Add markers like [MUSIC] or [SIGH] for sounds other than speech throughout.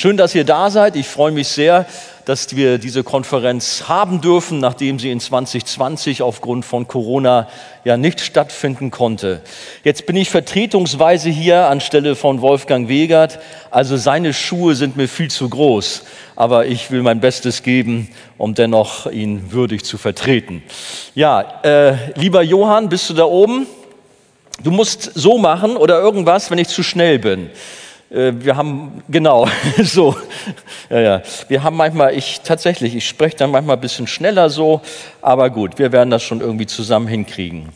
Schön, dass ihr da seid. Ich freue mich sehr, dass wir diese Konferenz haben dürfen, nachdem sie in 2020 aufgrund von Corona ja nicht stattfinden konnte. Jetzt bin ich vertretungsweise hier anstelle von Wolfgang Wegert. Also seine Schuhe sind mir viel zu groß, aber ich will mein Bestes geben, um dennoch ihn würdig zu vertreten. Ja, äh, lieber Johann, bist du da oben? Du musst so machen oder irgendwas, wenn ich zu schnell bin. Äh, wir haben, genau, [LAUGHS] so, ja, ja. Wir haben manchmal, ich tatsächlich, ich spreche dann manchmal ein bisschen schneller so, aber gut, wir werden das schon irgendwie zusammen hinkriegen.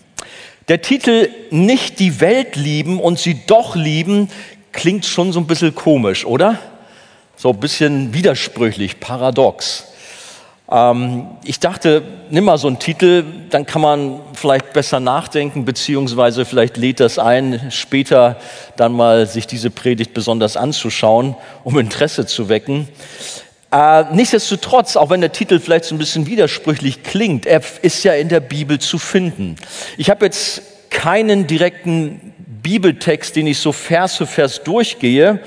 Der Titel Nicht die Welt lieben und sie doch lieben klingt schon so ein bisschen komisch, oder? So ein bisschen widersprüchlich, paradox. Ähm, ich dachte, nimm mal so einen Titel, dann kann man vielleicht besser nachdenken, beziehungsweise vielleicht lädt das ein, später dann mal sich diese Predigt besonders anzuschauen, um Interesse zu wecken. Äh, nichtsdestotrotz, auch wenn der Titel vielleicht so ein bisschen widersprüchlich klingt, er ist ja in der Bibel zu finden. Ich habe jetzt keinen direkten Bibeltext, den ich so Vers für Vers durchgehe,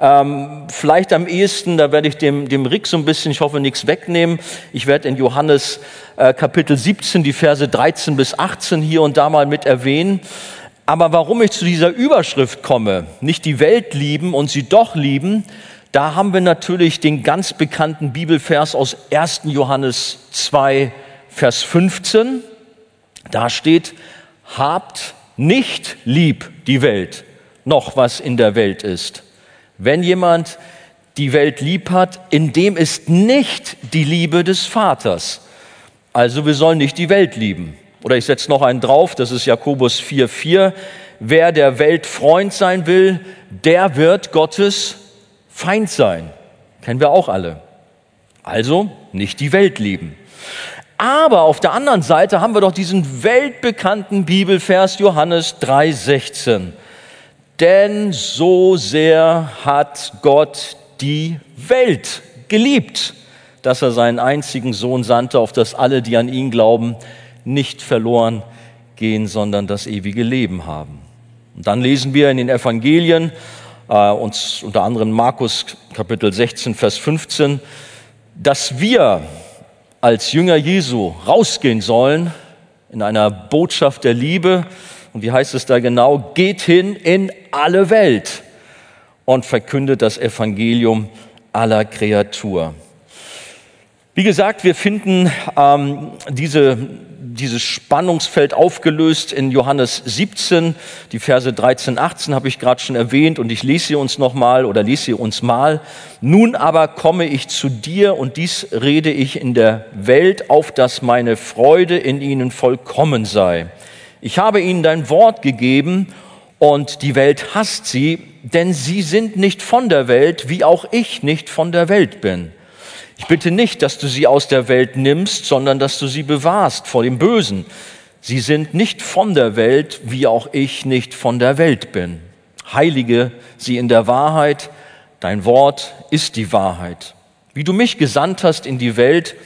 ähm, vielleicht am ehesten, da werde ich dem, dem Rick so ein bisschen, ich hoffe, nichts wegnehmen. Ich werde in Johannes äh, Kapitel 17 die Verse 13 bis 18 hier und da mal mit erwähnen. Aber warum ich zu dieser Überschrift komme, nicht die Welt lieben und sie doch lieben, da haben wir natürlich den ganz bekannten Bibelvers aus 1. Johannes 2, Vers 15. Da steht, habt nicht lieb die Welt, noch was in der Welt ist. Wenn jemand die Welt lieb hat, in dem ist nicht die Liebe des Vaters. Also wir sollen nicht die Welt lieben. Oder ich setze noch einen drauf, das ist Jakobus 4,4. Wer der Welt Freund sein will, der wird Gottes Feind sein. Kennen wir auch alle. Also nicht die Welt lieben. Aber auf der anderen Seite haben wir doch diesen weltbekannten Bibelvers Johannes 3,16 denn so sehr hat Gott die Welt geliebt, dass er seinen einzigen Sohn sandte, auf dass alle, die an ihn glauben, nicht verloren gehen, sondern das ewige Leben haben. Und dann lesen wir in den Evangelien, äh, uns unter anderem Markus Kapitel 16, Vers 15, dass wir als Jünger Jesu rausgehen sollen in einer Botschaft der Liebe, und wie heißt es da genau? Geht hin in alle Welt und verkündet das Evangelium aller Kreatur. Wie gesagt, wir finden ähm, diese, dieses Spannungsfeld aufgelöst in Johannes 17, die Verse 13, 18 habe ich gerade schon erwähnt und ich lese sie uns nochmal oder lese sie uns mal. Nun aber komme ich zu dir und dies rede ich in der Welt, auf dass meine Freude in ihnen vollkommen sei. Ich habe ihnen dein Wort gegeben und die Welt hasst sie, denn sie sind nicht von der Welt, wie auch ich nicht von der Welt bin. Ich bitte nicht, dass du sie aus der Welt nimmst, sondern dass du sie bewahrst vor dem Bösen. Sie sind nicht von der Welt, wie auch ich nicht von der Welt bin. Heilige sie in der Wahrheit, dein Wort ist die Wahrheit. Wie du mich gesandt hast in die Welt,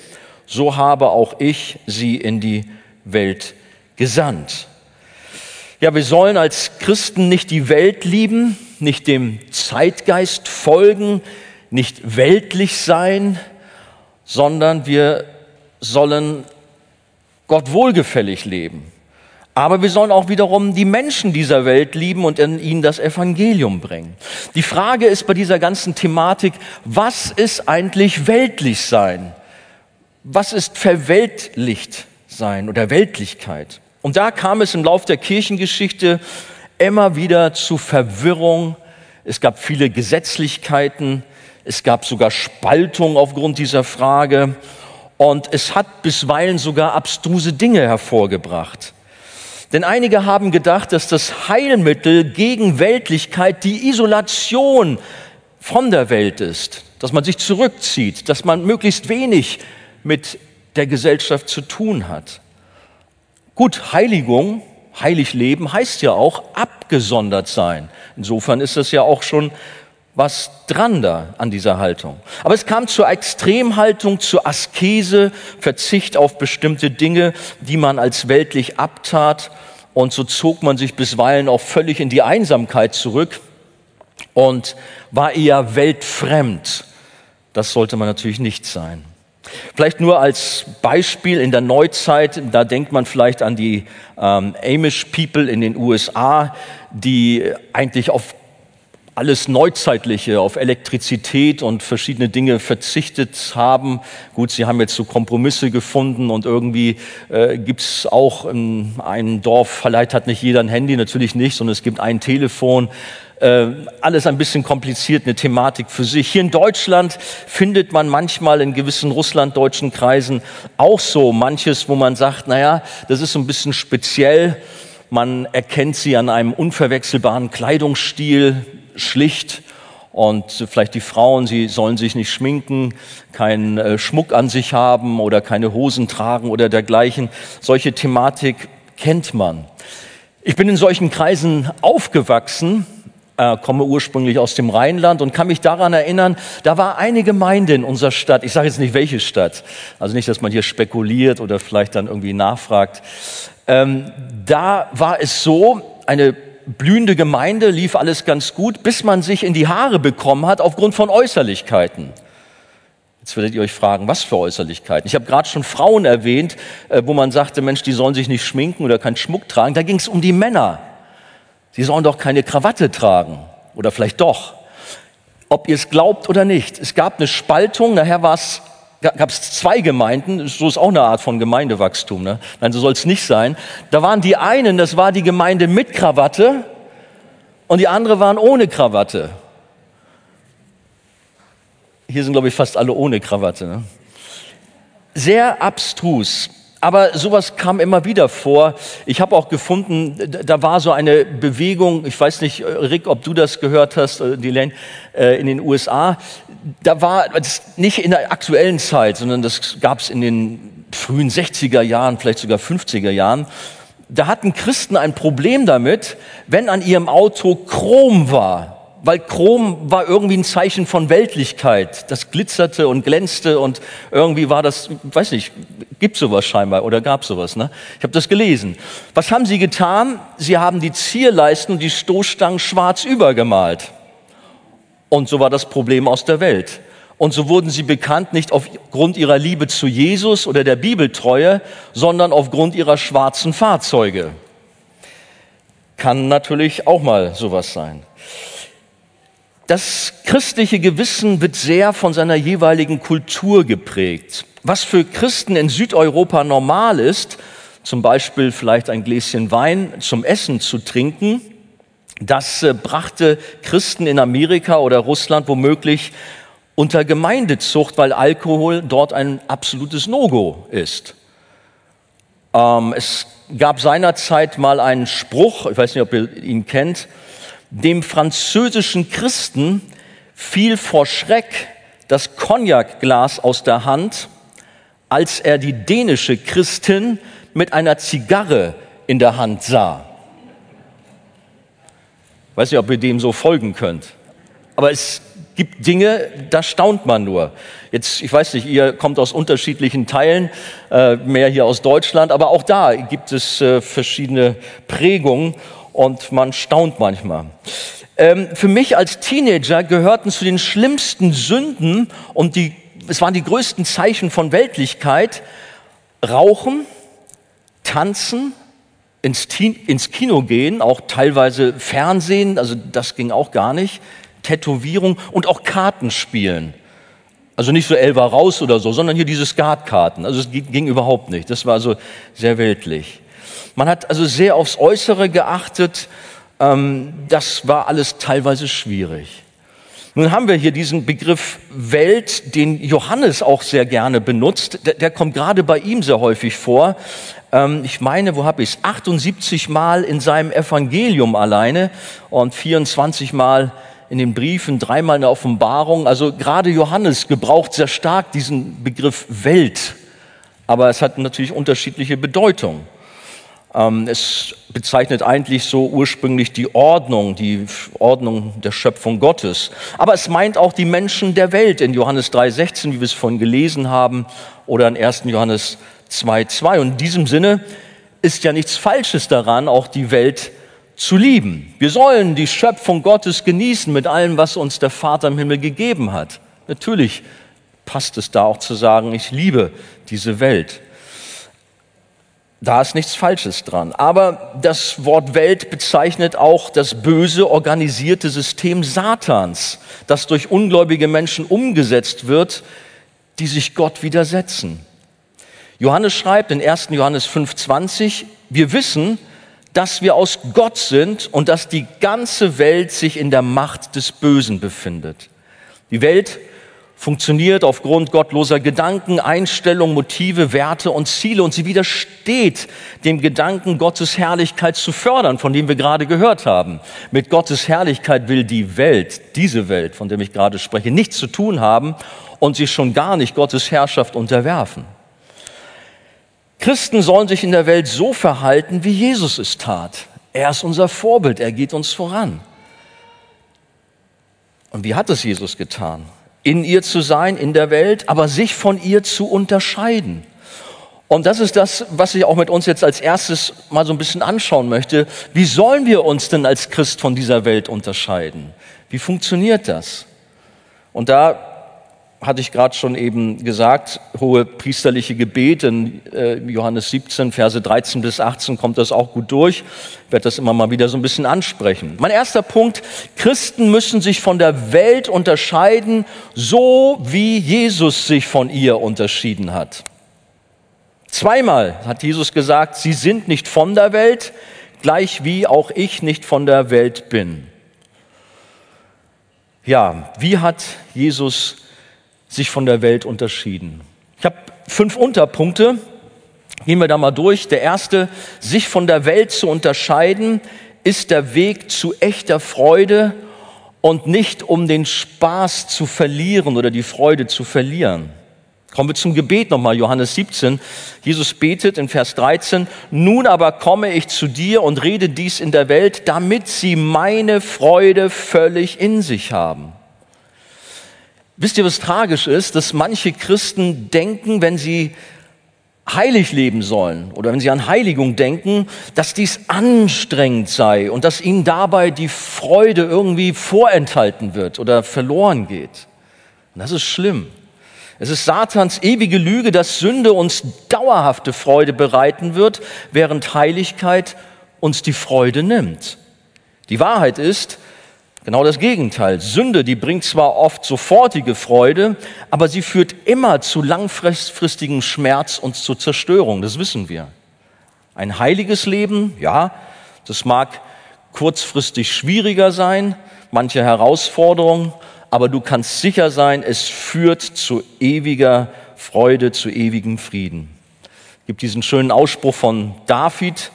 so habe auch ich sie in die Welt gesandt. Ja, wir sollen als Christen nicht die Welt lieben, nicht dem Zeitgeist folgen, nicht weltlich sein, sondern wir sollen Gott wohlgefällig leben. Aber wir sollen auch wiederum die Menschen dieser Welt lieben und in ihnen das Evangelium bringen. Die Frage ist bei dieser ganzen Thematik, was ist eigentlich weltlich sein? Was ist verweltlicht sein oder Weltlichkeit? Und da kam es im Lauf der Kirchengeschichte immer wieder zu Verwirrung. Es gab viele Gesetzlichkeiten. Es gab sogar Spaltung aufgrund dieser Frage. Und es hat bisweilen sogar abstruse Dinge hervorgebracht. Denn einige haben gedacht, dass das Heilmittel gegen Weltlichkeit die Isolation von der Welt ist, dass man sich zurückzieht, dass man möglichst wenig mit der Gesellschaft zu tun hat. Gut, Heiligung, heilig leben heißt ja auch abgesondert sein. Insofern ist das ja auch schon was dran da an dieser Haltung. Aber es kam zur Extremhaltung, zur Askese, Verzicht auf bestimmte Dinge, die man als weltlich abtat. Und so zog man sich bisweilen auch völlig in die Einsamkeit zurück. und war eher weltfremd. Das sollte man natürlich nicht sein. Vielleicht nur als Beispiel in der Neuzeit, da denkt man vielleicht an die ähm, Amish People in den USA, die eigentlich auf alles Neuzeitliche, auf Elektrizität und verschiedene Dinge verzichtet haben. Gut, sie haben jetzt so Kompromisse gefunden und irgendwie äh, gibt es auch in einem Dorf, vielleicht hat nicht jeder ein Handy, natürlich nicht, sondern es gibt ein Telefon. Äh, alles ein bisschen kompliziert, eine Thematik für sich. Hier in Deutschland findet man manchmal in gewissen russlanddeutschen Kreisen auch so manches, wo man sagt, naja, das ist so ein bisschen speziell. Man erkennt sie an einem unverwechselbaren Kleidungsstil, schlicht und vielleicht die Frauen, sie sollen sich nicht schminken, keinen äh, Schmuck an sich haben oder keine Hosen tragen oder dergleichen. Solche Thematik kennt man. Ich bin in solchen Kreisen aufgewachsen, äh, komme ursprünglich aus dem Rheinland und kann mich daran erinnern, da war eine Gemeinde in unserer Stadt, ich sage jetzt nicht welche Stadt, also nicht, dass man hier spekuliert oder vielleicht dann irgendwie nachfragt. Ähm, da war es so, eine blühende Gemeinde, lief alles ganz gut, bis man sich in die Haare bekommen hat aufgrund von Äußerlichkeiten. Jetzt werdet ihr euch fragen, was für Äußerlichkeiten? Ich habe gerade schon Frauen erwähnt, äh, wo man sagte, Mensch, die sollen sich nicht schminken oder keinen Schmuck tragen. Da ging es um die Männer. Sie sollen doch keine Krawatte tragen. Oder vielleicht doch. Ob ihr es glaubt oder nicht. Es gab eine Spaltung, nachher war es gab es zwei Gemeinden, so ist auch eine Art von Gemeindewachstum. Ne? Nein, so soll es nicht sein. Da waren die einen, das war die Gemeinde mit Krawatte und die andere waren ohne Krawatte. Hier sind, glaube ich, fast alle ohne Krawatte. Ne? Sehr abstrus. Aber sowas kam immer wieder vor. Ich habe auch gefunden, da war so eine Bewegung, ich weiß nicht, Rick, ob du das gehört hast, äh, Delaney, äh, in den USA. Da war das nicht in der aktuellen Zeit, sondern das gab es in den frühen 60er Jahren, vielleicht sogar 50er Jahren. Da hatten Christen ein Problem damit, wenn an ihrem Auto Chrom war weil Chrom war irgendwie ein Zeichen von Weltlichkeit. Das glitzerte und glänzte und irgendwie war das, weiß nicht, gibt sowas scheinbar oder gab sowas. Ne? Ich habe das gelesen. Was haben sie getan? Sie haben die Zierleisten und die Stoßstangen schwarz übergemalt. Und so war das Problem aus der Welt. Und so wurden sie bekannt nicht aufgrund ihrer Liebe zu Jesus oder der Bibeltreue, sondern aufgrund ihrer schwarzen Fahrzeuge. Kann natürlich auch mal sowas sein. Das christliche Gewissen wird sehr von seiner jeweiligen Kultur geprägt. Was für Christen in Südeuropa normal ist, zum Beispiel vielleicht ein Gläschen Wein zum Essen zu trinken, das äh, brachte Christen in Amerika oder Russland womöglich unter Gemeindezucht, weil Alkohol dort ein absolutes No-Go ist. Ähm, es gab seinerzeit mal einen Spruch, ich weiß nicht, ob ihr ihn kennt, dem französischen Christen fiel vor Schreck das Cognacglas aus der Hand, als er die dänische Christin mit einer Zigarre in der Hand sah. weiß nicht, ob ihr dem so folgen könnt. Aber es gibt Dinge, da staunt man nur. Jetzt, ich weiß nicht, ihr kommt aus unterschiedlichen Teilen, äh, mehr hier aus Deutschland, aber auch da gibt es äh, verschiedene Prägungen und man staunt manchmal. Ähm, für mich als Teenager gehörten zu den schlimmsten Sünden und die, es waren die größten Zeichen von Weltlichkeit Rauchen, Tanzen, ins, ins Kino gehen, auch teilweise Fernsehen, also das ging auch gar nicht, Tätowierung und auch Kartenspielen. Also nicht so Elva raus oder so, sondern hier diese Skatkarten. Also es ging überhaupt nicht. Das war also sehr weltlich. Man hat also sehr aufs Äußere geachtet. Ähm, das war alles teilweise schwierig. Nun haben wir hier diesen Begriff Welt, den Johannes auch sehr gerne benutzt. Der, der kommt gerade bei ihm sehr häufig vor. Ähm, ich meine, wo habe ich es? 78 Mal in seinem Evangelium alleine und 24 Mal in den Briefen, dreimal in der Offenbarung. Also gerade Johannes gebraucht sehr stark diesen Begriff Welt. Aber es hat natürlich unterschiedliche Bedeutungen. Ähm, es bezeichnet eigentlich so ursprünglich die Ordnung, die Ordnung der Schöpfung Gottes. Aber es meint auch die Menschen der Welt in Johannes 3,16, wie wir es vorhin gelesen haben, oder in 1. Johannes 2,2. Und in diesem Sinne ist ja nichts Falsches daran, auch die Welt zu lieben. Wir sollen die Schöpfung Gottes genießen mit allem, was uns der Vater im Himmel gegeben hat. Natürlich passt es da auch zu sagen, ich liebe diese Welt. Da ist nichts Falsches dran. Aber das Wort Welt bezeichnet auch das böse organisierte System Satans, das durch ungläubige Menschen umgesetzt wird, die sich Gott widersetzen. Johannes schreibt in 1. Johannes 5.20, wir wissen, dass wir aus Gott sind und dass die ganze Welt sich in der Macht des Bösen befindet. Die Welt funktioniert aufgrund gottloser Gedanken, Einstellungen, Motive, Werte und Ziele und sie widersteht dem Gedanken, Gottes Herrlichkeit zu fördern, von dem wir gerade gehört haben. Mit Gottes Herrlichkeit will die Welt, diese Welt, von der ich gerade spreche, nichts zu tun haben und sich schon gar nicht Gottes Herrschaft unterwerfen. Christen sollen sich in der Welt so verhalten, wie Jesus es tat. Er ist unser Vorbild, er geht uns voran. Und wie hat es Jesus getan? In ihr zu sein, in der Welt, aber sich von ihr zu unterscheiden. Und das ist das, was ich auch mit uns jetzt als erstes mal so ein bisschen anschauen möchte. Wie sollen wir uns denn als Christ von dieser Welt unterscheiden? Wie funktioniert das? Und da hatte ich gerade schon eben gesagt, hohe priesterliche Gebet in äh, Johannes 17, Verse 13 bis 18 kommt das auch gut durch. Ich werde das immer mal wieder so ein bisschen ansprechen. Mein erster Punkt, Christen müssen sich von der Welt unterscheiden, so wie Jesus sich von ihr unterschieden hat. Zweimal hat Jesus gesagt, sie sind nicht von der Welt, gleich wie auch ich nicht von der Welt bin. Ja, wie hat Jesus sich von der Welt unterschieden. Ich habe fünf Unterpunkte. Gehen wir da mal durch. Der erste, sich von der Welt zu unterscheiden, ist der Weg zu echter Freude und nicht um den Spaß zu verlieren oder die Freude zu verlieren. Kommen wir zum Gebet nochmal, Johannes 17. Jesus betet in Vers 13, nun aber komme ich zu dir und rede dies in der Welt, damit sie meine Freude völlig in sich haben. Wisst ihr, was tragisch ist? Dass manche Christen denken, wenn sie heilig leben sollen oder wenn sie an Heiligung denken, dass dies anstrengend sei und dass ihnen dabei die Freude irgendwie vorenthalten wird oder verloren geht. Und das ist schlimm. Es ist Satans ewige Lüge, dass Sünde uns dauerhafte Freude bereiten wird, während Heiligkeit uns die Freude nimmt. Die Wahrheit ist, Genau das Gegenteil. Sünde, die bringt zwar oft sofortige Freude, aber sie führt immer zu langfristigem Schmerz und zur Zerstörung. Das wissen wir. Ein heiliges Leben, ja, das mag kurzfristig schwieriger sein, manche Herausforderungen, aber du kannst sicher sein, es führt zu ewiger Freude, zu ewigem Frieden. Es gibt diesen schönen Ausspruch von David,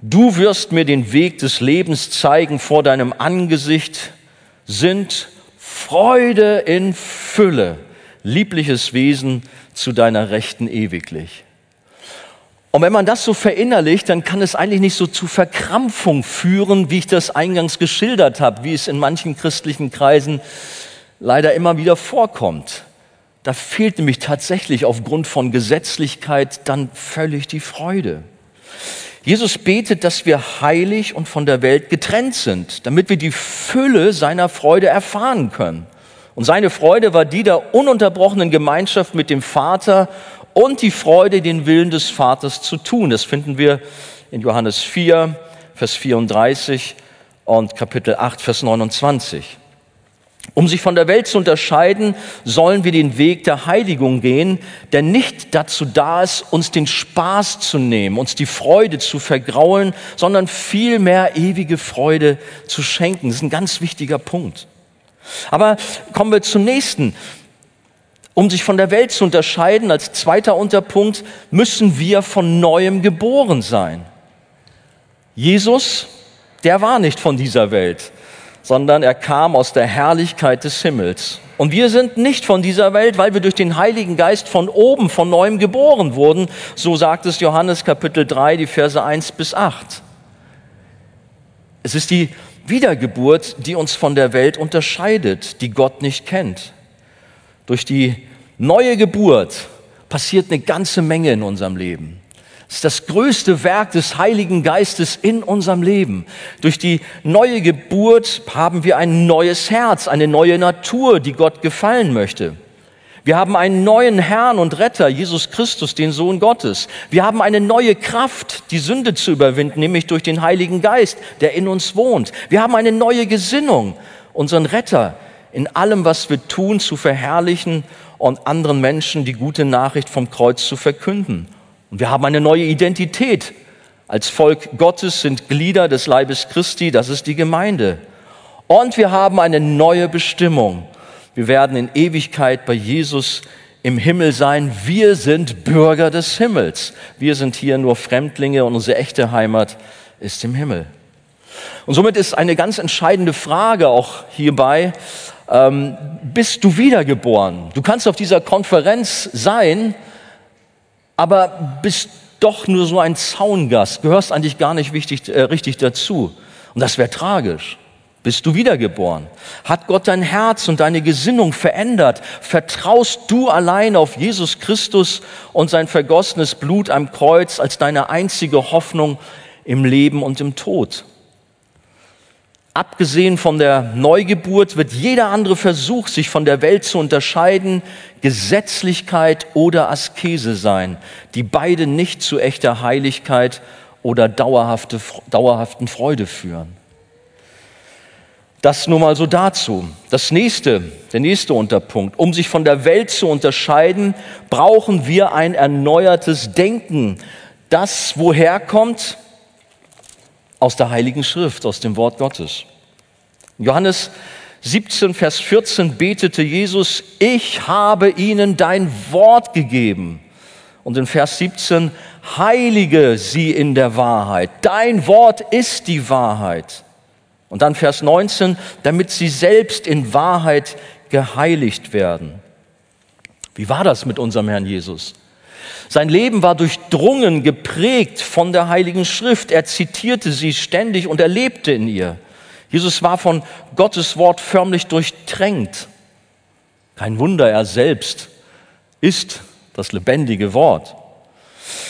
Du wirst mir den Weg des Lebens zeigen vor deinem Angesicht, sind Freude in Fülle, liebliches Wesen zu deiner Rechten ewiglich. Und wenn man das so verinnerlicht, dann kann es eigentlich nicht so zu Verkrampfung führen, wie ich das eingangs geschildert habe, wie es in manchen christlichen Kreisen leider immer wieder vorkommt. Da fehlt nämlich tatsächlich aufgrund von Gesetzlichkeit dann völlig die Freude. Jesus betet, dass wir heilig und von der Welt getrennt sind, damit wir die Fülle seiner Freude erfahren können. Und seine Freude war die der ununterbrochenen Gemeinschaft mit dem Vater und die Freude, den Willen des Vaters zu tun. Das finden wir in Johannes 4, Vers 34 und Kapitel 8, Vers 29. Um sich von der Welt zu unterscheiden, sollen wir den Weg der Heiligung gehen, der nicht dazu da ist, uns den Spaß zu nehmen, uns die Freude zu vergraulen, sondern vielmehr ewige Freude zu schenken. Das ist ein ganz wichtiger Punkt. Aber kommen wir zum nächsten. Um sich von der Welt zu unterscheiden, als zweiter Unterpunkt, müssen wir von neuem geboren sein. Jesus, der war nicht von dieser Welt sondern er kam aus der Herrlichkeit des Himmels. Und wir sind nicht von dieser Welt, weil wir durch den Heiligen Geist von oben, von neuem geboren wurden. So sagt es Johannes Kapitel 3, die Verse 1 bis 8. Es ist die Wiedergeburt, die uns von der Welt unterscheidet, die Gott nicht kennt. Durch die neue Geburt passiert eine ganze Menge in unserem Leben. Das ist das größte Werk des Heiligen Geistes in unserem Leben. Durch die neue Geburt haben wir ein neues Herz, eine neue Natur, die Gott gefallen möchte. Wir haben einen neuen Herrn und Retter, Jesus Christus, den Sohn Gottes. Wir haben eine neue Kraft, die Sünde zu überwinden, nämlich durch den Heiligen Geist, der in uns wohnt. Wir haben eine neue Gesinnung, unseren Retter in allem, was wir tun, zu verherrlichen und anderen Menschen die gute Nachricht vom Kreuz zu verkünden. Und wir haben eine neue Identität. Als Volk Gottes sind Glieder des Leibes Christi, das ist die Gemeinde. Und wir haben eine neue Bestimmung. Wir werden in Ewigkeit bei Jesus im Himmel sein. Wir sind Bürger des Himmels. Wir sind hier nur Fremdlinge und unsere echte Heimat ist im Himmel. Und somit ist eine ganz entscheidende Frage auch hierbei, ähm, bist du wiedergeboren? Du kannst auf dieser Konferenz sein, aber bist doch nur so ein Zaungast, gehörst eigentlich gar nicht wichtig, äh, richtig dazu. Und das wäre tragisch. Bist du wiedergeboren? Hat Gott dein Herz und deine Gesinnung verändert? Vertraust du allein auf Jesus Christus und sein vergossenes Blut am Kreuz als deine einzige Hoffnung im Leben und im Tod? Abgesehen von der Neugeburt wird jeder andere Versuch, sich von der Welt zu unterscheiden, Gesetzlichkeit oder Askese sein, die beide nicht zu echter Heiligkeit oder dauerhafte, dauerhaften Freude führen. Das nur mal so dazu. Das nächste, der nächste Unterpunkt. Um sich von der Welt zu unterscheiden, brauchen wir ein erneuertes Denken. Das woher kommt? Aus der Heiligen Schrift, aus dem Wort Gottes. Johannes 17, Vers 14 betete Jesus, ich habe ihnen dein Wort gegeben. Und in Vers 17, heilige sie in der Wahrheit. Dein Wort ist die Wahrheit. Und dann Vers 19, damit sie selbst in Wahrheit geheiligt werden. Wie war das mit unserem Herrn Jesus? Sein Leben war durchdrungen, geprägt von der Heiligen Schrift. Er zitierte sie ständig und er lebte in ihr. Jesus war von Gottes Wort förmlich durchtränkt. Kein Wunder, er selbst ist das lebendige Wort.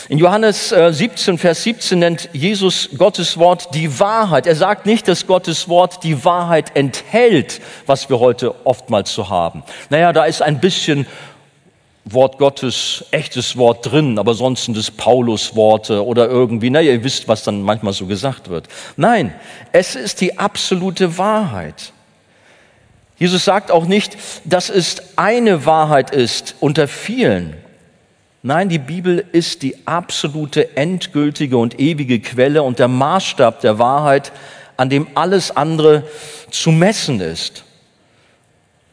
In Johannes 17, äh, Vers 17 nennt Jesus Gottes Wort die Wahrheit. Er sagt nicht, dass Gottes Wort die Wahrheit enthält, was wir heute oftmals so haben. Naja, da ist ein bisschen Wort Gottes, echtes Wort drin, aber sonst sind es Paulus-Worte oder irgendwie, naja, ihr wisst, was dann manchmal so gesagt wird. Nein, es ist die absolute Wahrheit. Jesus sagt auch nicht, dass es eine Wahrheit ist unter vielen. Nein, die Bibel ist die absolute, endgültige und ewige Quelle und der Maßstab der Wahrheit, an dem alles andere zu messen ist.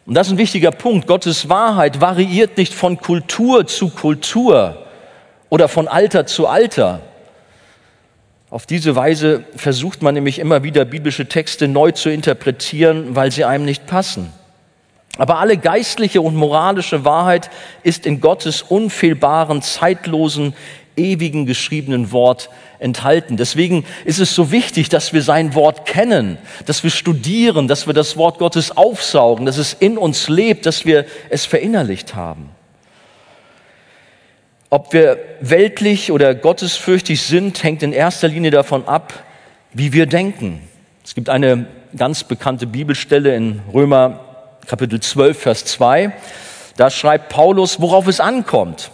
Und das ist ein wichtiger Punkt. Gottes Wahrheit variiert nicht von Kultur zu Kultur oder von Alter zu Alter. Auf diese Weise versucht man nämlich immer wieder biblische Texte neu zu interpretieren, weil sie einem nicht passen. Aber alle geistliche und moralische Wahrheit ist in Gottes unfehlbaren, zeitlosen, ewigen geschriebenen Wort enthalten. Deswegen ist es so wichtig, dass wir sein Wort kennen, dass wir studieren, dass wir das Wort Gottes aufsaugen, dass es in uns lebt, dass wir es verinnerlicht haben. Ob wir weltlich oder gottesfürchtig sind, hängt in erster Linie davon ab, wie wir denken. Es gibt eine ganz bekannte Bibelstelle in Römer Kapitel 12, Vers 2. Da schreibt Paulus, worauf es ankommt.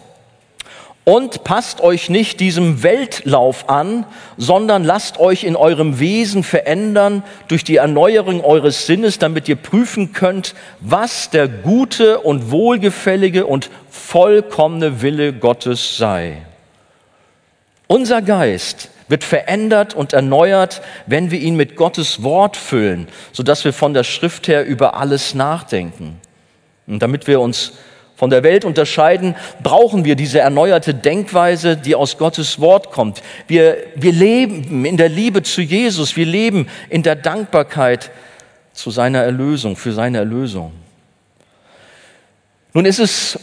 Und passt euch nicht diesem Weltlauf an, sondern lasst euch in eurem Wesen verändern durch die Erneuerung eures Sinnes, damit ihr prüfen könnt, was der gute und wohlgefällige und vollkommene Wille Gottes sei. Unser Geist wird verändert und erneuert, wenn wir ihn mit Gottes Wort füllen, sodass wir von der Schrift her über alles nachdenken. Und damit wir uns von der Welt unterscheiden, brauchen wir diese erneuerte Denkweise, die aus Gottes Wort kommt. Wir, wir leben in der Liebe zu Jesus, wir leben in der Dankbarkeit zu seiner Erlösung, für seine Erlösung. Nun ist es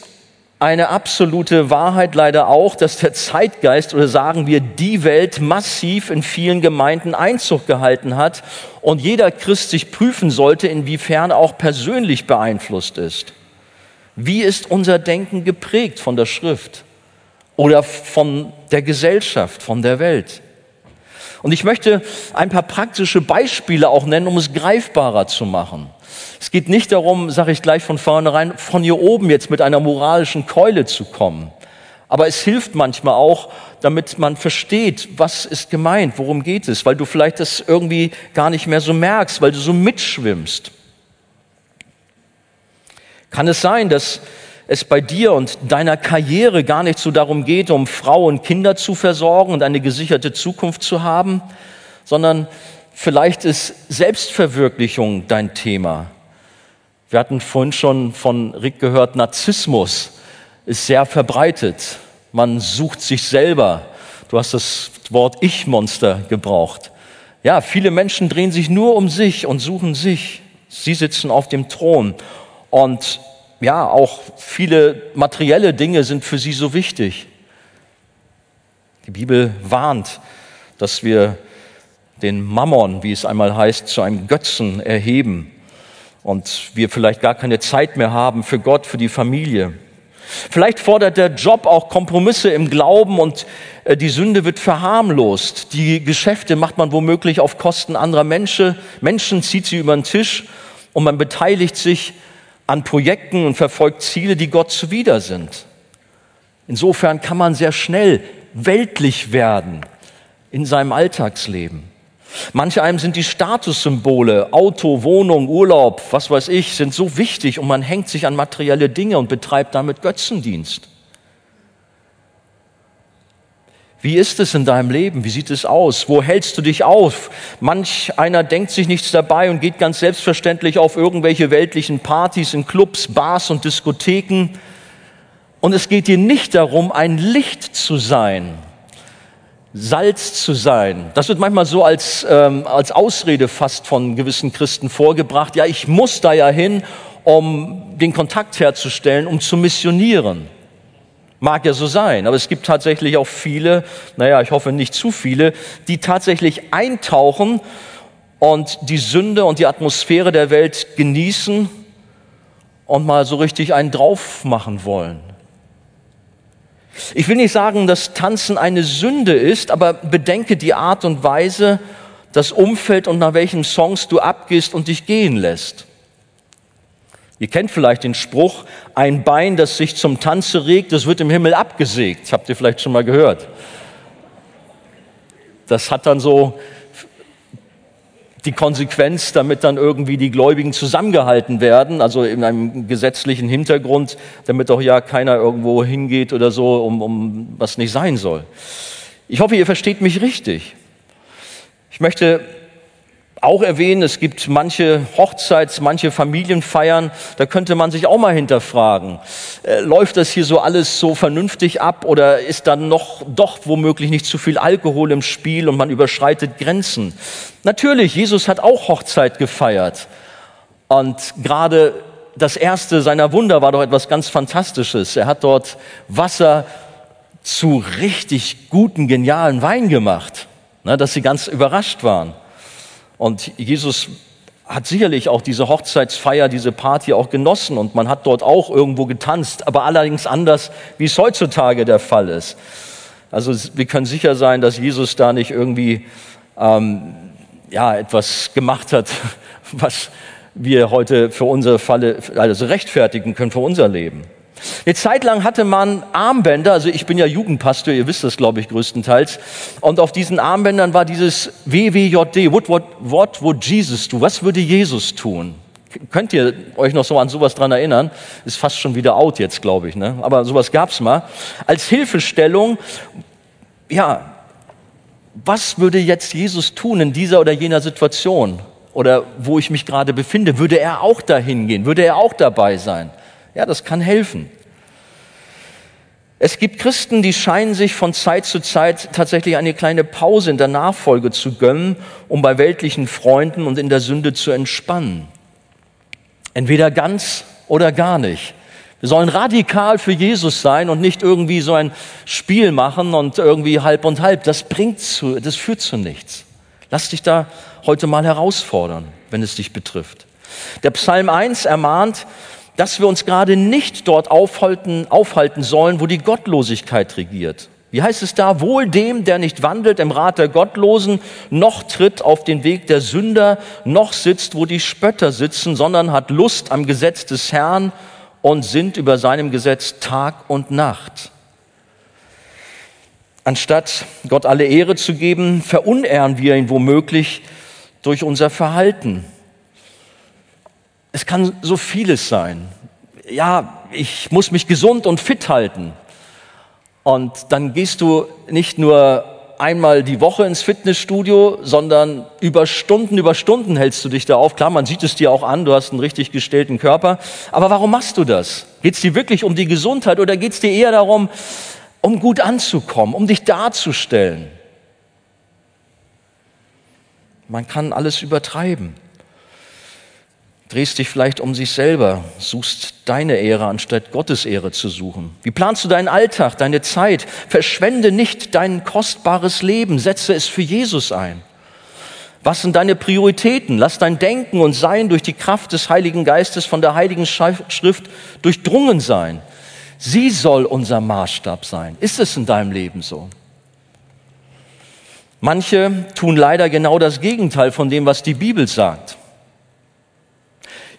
eine absolute Wahrheit leider auch, dass der Zeitgeist oder sagen wir die Welt massiv in vielen Gemeinden Einzug gehalten hat und jeder Christ sich prüfen sollte, inwiefern auch persönlich beeinflusst ist. Wie ist unser Denken geprägt von der Schrift? oder von der Gesellschaft, von der Welt. Und ich möchte ein paar praktische Beispiele auch nennen, um es greifbarer zu machen. Es geht nicht darum, sage ich gleich von vornherein, von hier oben jetzt mit einer moralischen Keule zu kommen. Aber es hilft manchmal auch, damit man versteht, was ist gemeint, worum geht es, weil du vielleicht das irgendwie gar nicht mehr so merkst, weil du so mitschwimmst. Kann es sein, dass es bei dir und deiner Karriere gar nicht so darum geht, um Frau und Kinder zu versorgen und eine gesicherte Zukunft zu haben, sondern vielleicht ist Selbstverwirklichung dein Thema. Wir hatten vorhin schon von Rick gehört, Narzissmus ist sehr verbreitet. Man sucht sich selber. Du hast das Wort Ich-Monster gebraucht. Ja, viele Menschen drehen sich nur um sich und suchen sich. Sie sitzen auf dem Thron. Und ja, auch viele materielle Dinge sind für sie so wichtig. Die Bibel warnt, dass wir den Mammon, wie es einmal heißt, zu einem Götzen erheben und wir vielleicht gar keine Zeit mehr haben für Gott, für die Familie. Vielleicht fordert der Job auch Kompromisse im Glauben und äh, die Sünde wird verharmlost. Die Geschäfte macht man womöglich auf Kosten anderer Menschen. Menschen zieht sie über den Tisch und man beteiligt sich an Projekten und verfolgt Ziele, die Gott zuwider sind. Insofern kann man sehr schnell weltlich werden in seinem Alltagsleben. Manche einem sind die Statussymbole, Auto, Wohnung, Urlaub, was weiß ich, sind so wichtig und man hängt sich an materielle Dinge und betreibt damit Götzendienst. Wie ist es in deinem Leben? Wie sieht es aus? Wo hältst du dich auf? Manch einer denkt sich nichts dabei und geht ganz selbstverständlich auf irgendwelche weltlichen Partys in Clubs, Bars und Diskotheken. Und es geht dir nicht darum, ein Licht zu sein, Salz zu sein. Das wird manchmal so als, ähm, als Ausrede fast von gewissen Christen vorgebracht. Ja, ich muss da ja hin, um den Kontakt herzustellen, um zu missionieren. Mag ja so sein, aber es gibt tatsächlich auch viele, naja, ich hoffe nicht zu viele, die tatsächlich eintauchen und die Sünde und die Atmosphäre der Welt genießen und mal so richtig einen drauf machen wollen. Ich will nicht sagen, dass Tanzen eine Sünde ist, aber bedenke die Art und Weise, das Umfeld und nach welchen Songs du abgehst und dich gehen lässt. Ihr kennt vielleicht den Spruch, ein Bein, das sich zum Tanze regt, das wird im Himmel abgesägt. Das habt ihr vielleicht schon mal gehört. Das hat dann so die Konsequenz, damit dann irgendwie die Gläubigen zusammengehalten werden, also in einem gesetzlichen Hintergrund, damit auch ja keiner irgendwo hingeht oder so, um, um was nicht sein soll. Ich hoffe, ihr versteht mich richtig. Ich möchte auch erwähnen, es gibt manche Hochzeits-, manche Familienfeiern, da könnte man sich auch mal hinterfragen, äh, läuft das hier so alles so vernünftig ab oder ist dann noch doch womöglich nicht zu viel Alkohol im Spiel und man überschreitet Grenzen? Natürlich, Jesus hat auch Hochzeit gefeiert und gerade das erste seiner Wunder war doch etwas ganz Fantastisches. Er hat dort Wasser zu richtig guten, genialen Wein gemacht, ne, dass sie ganz überrascht waren. Und Jesus hat sicherlich auch diese Hochzeitsfeier, diese Party auch genossen und man hat dort auch irgendwo getanzt, aber allerdings anders, wie es heutzutage der Fall ist. Also wir können sicher sein, dass Jesus da nicht irgendwie ähm, ja etwas gemacht hat, [LAUGHS] was wir heute für unsere Falle also rechtfertigen können für unser Leben. Eine Zeit lang hatte man Armbänder, also ich bin ja Jugendpastor, ihr wisst das, glaube ich, größtenteils. Und auf diesen Armbändern war dieses WWJD, what, what, what would Jesus do? Was würde Jesus tun? Könnt ihr euch noch so an sowas dran erinnern? Ist fast schon wieder out jetzt, glaube ich. Ne? Aber sowas gab's mal. Als Hilfestellung, ja, was würde jetzt Jesus tun in dieser oder jener Situation? Oder wo ich mich gerade befinde? Würde er auch dahin gehen? Würde er auch dabei sein? Ja, das kann helfen. Es gibt Christen, die scheinen sich von Zeit zu Zeit tatsächlich eine kleine Pause in der Nachfolge zu gönnen, um bei weltlichen Freunden und in der Sünde zu entspannen. Entweder ganz oder gar nicht. Wir sollen radikal für Jesus sein und nicht irgendwie so ein Spiel machen und irgendwie halb und halb. Das bringt zu, das führt zu nichts. Lass dich da heute mal herausfordern, wenn es dich betrifft. Der Psalm 1 ermahnt, dass wir uns gerade nicht dort aufhalten, aufhalten sollen, wo die Gottlosigkeit regiert. Wie heißt es da? Wohl dem, der nicht wandelt im Rat der Gottlosen, noch tritt auf den Weg der Sünder, noch sitzt, wo die Spötter sitzen, sondern hat Lust am Gesetz des Herrn und sinnt über seinem Gesetz Tag und Nacht. Anstatt Gott alle Ehre zu geben, verunehren wir ihn womöglich durch unser Verhalten. Es kann so vieles sein. Ja, ich muss mich gesund und fit halten. Und dann gehst du nicht nur einmal die Woche ins Fitnessstudio, sondern über Stunden, über Stunden hältst du dich da auf. Klar, man sieht es dir auch an, du hast einen richtig gestellten Körper. Aber warum machst du das? Geht es dir wirklich um die Gesundheit oder geht es dir eher darum, um gut anzukommen, um dich darzustellen? Man kann alles übertreiben drehst dich vielleicht um sich selber, suchst deine Ehre anstatt Gottes Ehre zu suchen. Wie planst du deinen Alltag, deine Zeit? Verschwende nicht dein kostbares Leben, setze es für Jesus ein. Was sind deine Prioritäten? Lass dein Denken und Sein durch die Kraft des Heiligen Geistes von der Heiligen Schrift durchdrungen sein. Sie soll unser Maßstab sein. Ist es in deinem Leben so? Manche tun leider genau das Gegenteil von dem, was die Bibel sagt.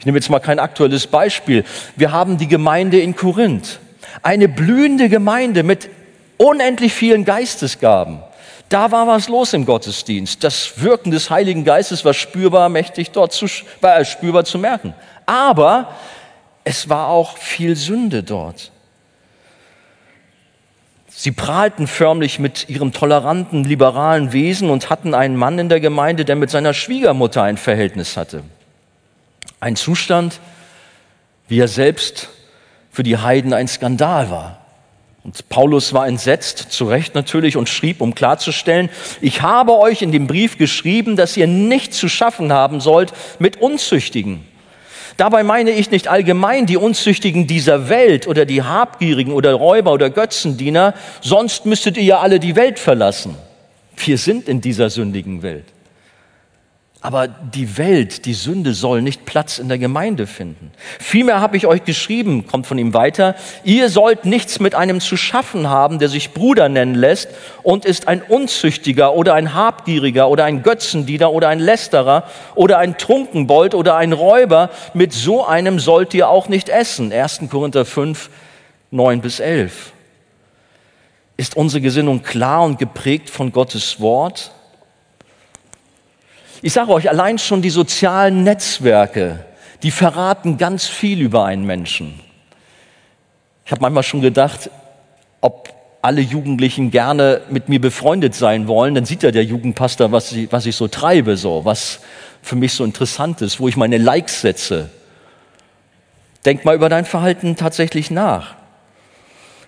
Ich nehme jetzt mal kein aktuelles Beispiel. Wir haben die Gemeinde in Korinth. Eine blühende Gemeinde mit unendlich vielen Geistesgaben. Da war was los im Gottesdienst. Das Wirken des Heiligen Geistes war spürbar, mächtig dort zu, war spürbar zu merken. Aber es war auch viel Sünde dort. Sie prahlten förmlich mit ihrem toleranten, liberalen Wesen und hatten einen Mann in der Gemeinde, der mit seiner Schwiegermutter ein Verhältnis hatte. Ein Zustand, wie er selbst für die Heiden ein Skandal war. Und Paulus war entsetzt, zu Recht natürlich, und schrieb, um klarzustellen, ich habe euch in dem Brief geschrieben, dass ihr nicht zu schaffen haben sollt mit Unzüchtigen. Dabei meine ich nicht allgemein die Unzüchtigen dieser Welt oder die Habgierigen oder Räuber oder Götzendiener, sonst müsstet ihr ja alle die Welt verlassen. Wir sind in dieser sündigen Welt. Aber die Welt, die Sünde soll nicht Platz in der Gemeinde finden. Vielmehr habe ich euch geschrieben, kommt von ihm weiter, ihr sollt nichts mit einem zu schaffen haben, der sich Bruder nennen lässt und ist ein Unzüchtiger oder ein Habgieriger oder ein Götzendiener oder ein Lästerer oder ein Trunkenbold oder ein Räuber. Mit so einem sollt ihr auch nicht essen. 1. Korinther 5, 9 bis 11. Ist unsere Gesinnung klar und geprägt von Gottes Wort? Ich sage euch, allein schon die sozialen Netzwerke, die verraten ganz viel über einen Menschen. Ich habe manchmal schon gedacht, ob alle Jugendlichen gerne mit mir befreundet sein wollen, dann sieht ja der Jugendpastor, was ich, was ich so treibe, so, was für mich so interessant ist, wo ich meine Likes setze. Denk mal über dein Verhalten tatsächlich nach.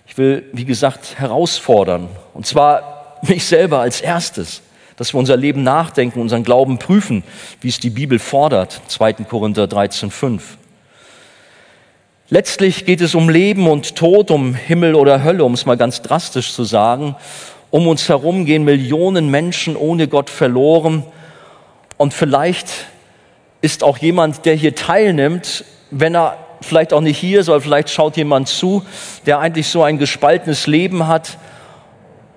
Ich will, wie gesagt, herausfordern. Und zwar mich selber als erstes dass wir unser Leben nachdenken, unseren Glauben prüfen, wie es die Bibel fordert. 2. Korinther 13, 5. Letztlich geht es um Leben und Tod, um Himmel oder Hölle, um es mal ganz drastisch zu sagen. Um uns herum gehen Millionen Menschen ohne Gott verloren. Und vielleicht ist auch jemand, der hier teilnimmt, wenn er vielleicht auch nicht hier ist, vielleicht schaut jemand zu, der eigentlich so ein gespaltenes Leben hat,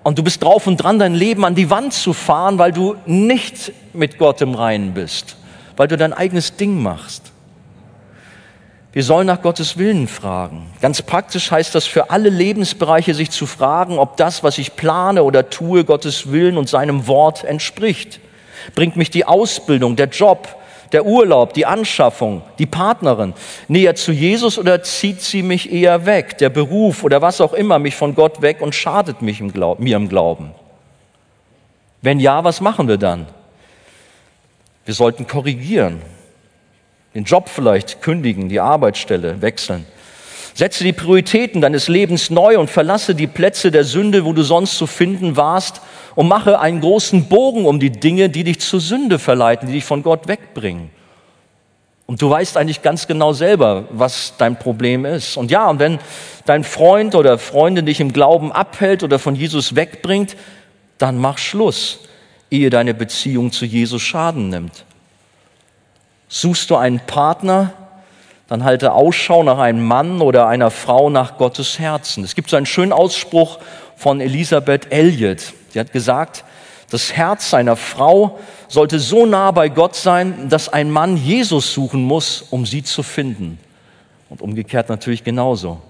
und du bist drauf und dran, dein Leben an die Wand zu fahren, weil du nicht mit Gott im Reinen bist, weil du dein eigenes Ding machst. Wir sollen nach Gottes Willen fragen. Ganz praktisch heißt das für alle Lebensbereiche sich zu fragen, ob das, was ich plane oder tue, Gottes Willen und seinem Wort entspricht. Bringt mich die Ausbildung, der Job, der Urlaub, die Anschaffung, die Partnerin näher zu Jesus oder zieht sie mich eher weg? Der Beruf oder was auch immer mich von Gott weg und schadet mich im Glaub, mir im Glauben? Wenn ja, was machen wir dann? Wir sollten korrigieren, den Job vielleicht kündigen, die Arbeitsstelle wechseln. Setze die Prioritäten deines Lebens neu und verlasse die Plätze der Sünde, wo du sonst zu finden warst, und mache einen großen Bogen um die Dinge, die dich zur Sünde verleiten, die dich von Gott wegbringen. Und du weißt eigentlich ganz genau selber, was dein Problem ist. Und ja, und wenn dein Freund oder Freundin dich im Glauben abhält oder von Jesus wegbringt, dann mach Schluss, ehe deine Beziehung zu Jesus Schaden nimmt. Suchst du einen Partner, dann halte Ausschau nach einem Mann oder einer Frau nach Gottes Herzen. Es gibt so einen schönen Ausspruch von Elisabeth Elliot. Sie hat gesagt, das Herz einer Frau sollte so nah bei Gott sein, dass ein Mann Jesus suchen muss, um sie zu finden. Und umgekehrt natürlich genauso.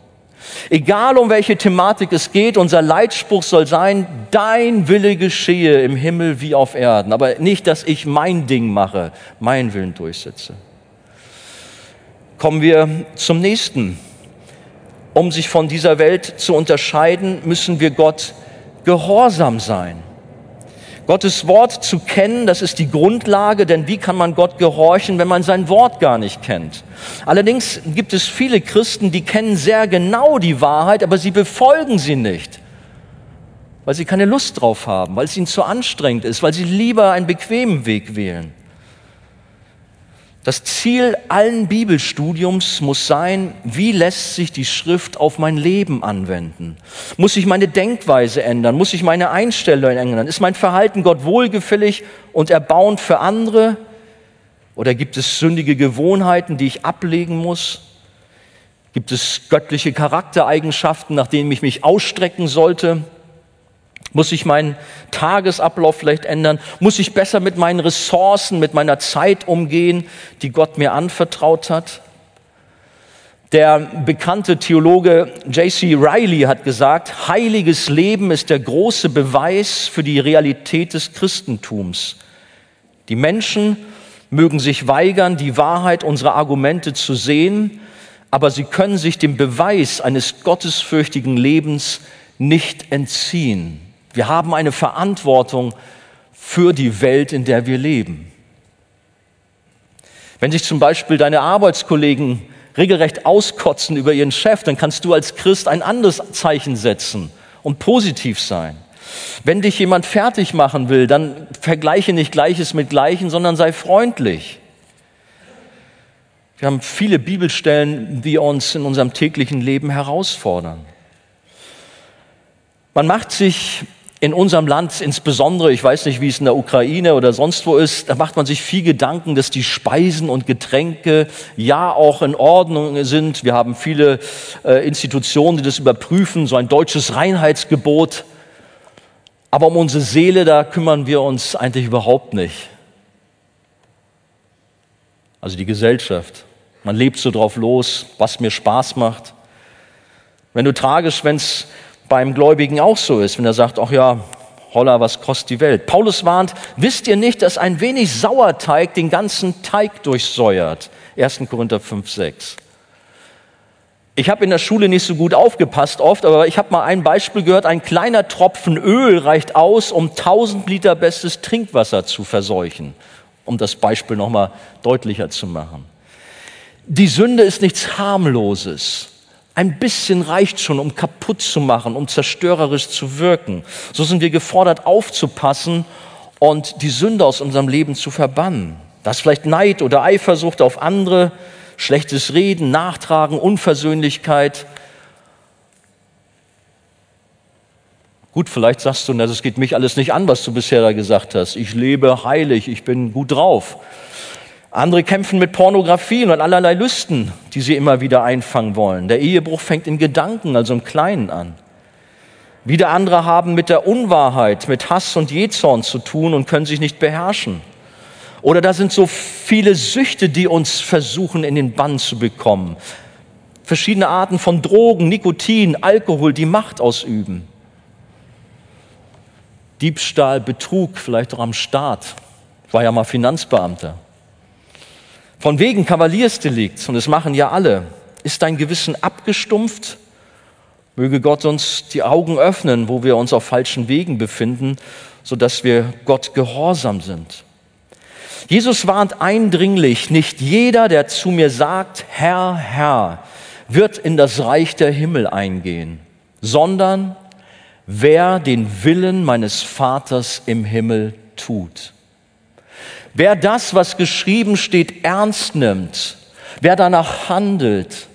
Egal um welche Thematik es geht, unser Leitspruch soll sein, dein Wille geschehe im Himmel wie auf Erden. Aber nicht, dass ich mein Ding mache, meinen Willen durchsetze. Kommen wir zum nächsten. Um sich von dieser Welt zu unterscheiden, müssen wir Gott gehorsam sein. Gottes Wort zu kennen, das ist die Grundlage, denn wie kann man Gott gehorchen, wenn man sein Wort gar nicht kennt? Allerdings gibt es viele Christen, die kennen sehr genau die Wahrheit, aber sie befolgen sie nicht, weil sie keine Lust drauf haben, weil es ihnen zu anstrengend ist, weil sie lieber einen bequemen Weg wählen. Das Ziel allen Bibelstudiums muss sein, wie lässt sich die Schrift auf mein Leben anwenden? Muss sich meine Denkweise ändern? Muss sich meine Einstellung ändern? Ist mein Verhalten Gott wohlgefällig und erbauend für andere? Oder gibt es sündige Gewohnheiten, die ich ablegen muss? Gibt es göttliche Charaktereigenschaften, nach denen ich mich ausstrecken sollte? Muss ich meinen Tagesablauf vielleicht ändern? Muss ich besser mit meinen Ressourcen, mit meiner Zeit umgehen, die Gott mir anvertraut hat? Der bekannte Theologe J.C. Riley hat gesagt, heiliges Leben ist der große Beweis für die Realität des Christentums. Die Menschen mögen sich weigern, die Wahrheit unserer Argumente zu sehen, aber sie können sich dem Beweis eines gottesfürchtigen Lebens nicht entziehen. Wir haben eine Verantwortung für die Welt, in der wir leben. Wenn sich zum Beispiel deine Arbeitskollegen regelrecht auskotzen über ihren Chef, dann kannst du als Christ ein anderes Zeichen setzen und positiv sein. Wenn dich jemand fertig machen will, dann vergleiche nicht Gleiches mit Gleichen, sondern sei freundlich. Wir haben viele Bibelstellen, die uns in unserem täglichen Leben herausfordern. Man macht sich in unserem Land insbesondere, ich weiß nicht, wie es in der Ukraine oder sonst wo ist, da macht man sich viel Gedanken, dass die Speisen und Getränke ja auch in Ordnung sind. Wir haben viele äh, Institutionen, die das überprüfen, so ein deutsches Reinheitsgebot. Aber um unsere Seele, da kümmern wir uns eigentlich überhaupt nicht. Also die Gesellschaft. Man lebt so drauf los, was mir Spaß macht. Wenn du tragisch, wenn es beim Gläubigen auch so ist, wenn er sagt, ach ja, holla, was kostet die Welt? Paulus warnt, wisst ihr nicht, dass ein wenig Sauerteig den ganzen Teig durchsäuert? 1. Korinther 5, 6. Ich habe in der Schule nicht so gut aufgepasst oft, aber ich habe mal ein Beispiel gehört, ein kleiner Tropfen Öl reicht aus, um 1000 Liter bestes Trinkwasser zu verseuchen, um das Beispiel nochmal deutlicher zu machen. Die Sünde ist nichts harmloses. Ein bisschen reicht schon, um kaputt zu machen, um zerstörerisch zu wirken. So sind wir gefordert, aufzupassen und die Sünde aus unserem Leben zu verbannen. Das ist vielleicht Neid oder Eifersucht auf andere, schlechtes Reden, Nachtragen, Unversöhnlichkeit. Gut, vielleicht sagst du, das geht mich alles nicht an, was du bisher da gesagt hast. Ich lebe heilig, ich bin gut drauf. Andere kämpfen mit Pornografie und allerlei Lüsten, die sie immer wieder einfangen wollen. Der Ehebruch fängt in Gedanken, also im Kleinen an. Wieder andere haben mit der Unwahrheit, mit Hass und Jezorn zu tun und können sich nicht beherrschen. Oder da sind so viele Süchte, die uns versuchen in den Bann zu bekommen. Verschiedene Arten von Drogen, Nikotin, Alkohol, die Macht ausüben. Diebstahl, Betrug, vielleicht auch am Staat. Ich war ja mal Finanzbeamter. Von wegen Kavaliersdelikt, und das machen ja alle, ist dein Gewissen abgestumpft? Möge Gott uns die Augen öffnen, wo wir uns auf falschen Wegen befinden, sodass wir Gott gehorsam sind. Jesus warnt eindringlich, nicht jeder, der zu mir sagt, Herr, Herr, wird in das Reich der Himmel eingehen, sondern wer den Willen meines Vaters im Himmel tut. Wer das, was geschrieben steht, ernst nimmt, wer danach handelt,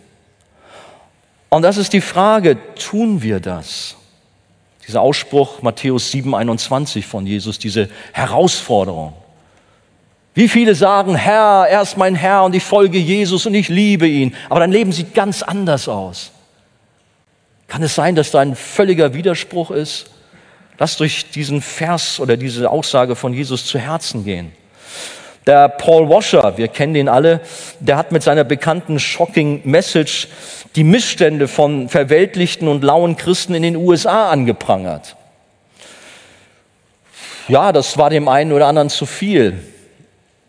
und das ist die Frage, tun wir das? Dieser Ausspruch Matthäus 7, 21 von Jesus, diese Herausforderung. Wie viele sagen, Herr, er ist mein Herr und ich folge Jesus und ich liebe ihn. Aber dein Leben sieht ganz anders aus. Kann es sein, dass da ein völliger Widerspruch ist? Lass durch diesen Vers oder diese Aussage von Jesus zu Herzen gehen. Der Paul Washer, wir kennen den alle, der hat mit seiner bekannten Shocking Message die Missstände von verweltlichten und lauen Christen in den USA angeprangert. Ja, das war dem einen oder anderen zu viel.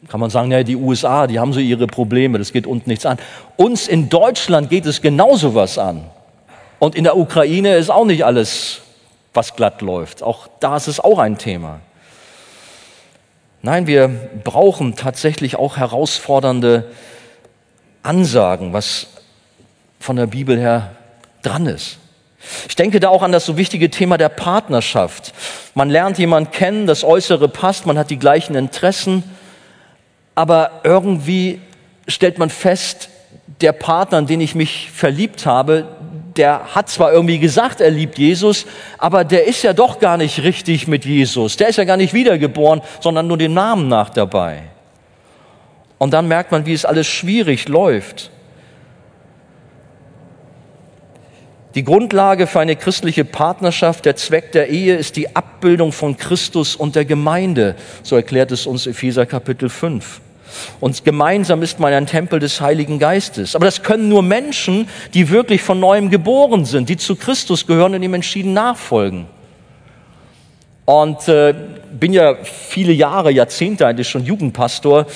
Kann man sagen, ja, die USA, die haben so ihre Probleme, das geht uns nichts an. Uns in Deutschland geht es genauso was an. Und in der Ukraine ist auch nicht alles, was glatt läuft. Auch da ist es auch ein Thema. Nein, wir brauchen tatsächlich auch herausfordernde Ansagen, was von der Bibel her dran ist. Ich denke da auch an das so wichtige Thema der Partnerschaft. Man lernt jemanden kennen, das Äußere passt, man hat die gleichen Interessen, aber irgendwie stellt man fest, der Partner, in den ich mich verliebt habe, der hat zwar irgendwie gesagt, er liebt Jesus, aber der ist ja doch gar nicht richtig mit Jesus. Der ist ja gar nicht wiedergeboren, sondern nur den Namen nach dabei. Und dann merkt man, wie es alles schwierig läuft. Die Grundlage für eine christliche Partnerschaft, der Zweck der Ehe ist die Abbildung von Christus und der Gemeinde. So erklärt es uns Epheser Kapitel 5. Und gemeinsam ist man ein Tempel des Heiligen Geistes. Aber das können nur Menschen, die wirklich von neuem geboren sind, die zu Christus gehören und ihm entschieden nachfolgen. Und äh, bin ja viele Jahre, Jahrzehnte eigentlich schon Jugendpastor.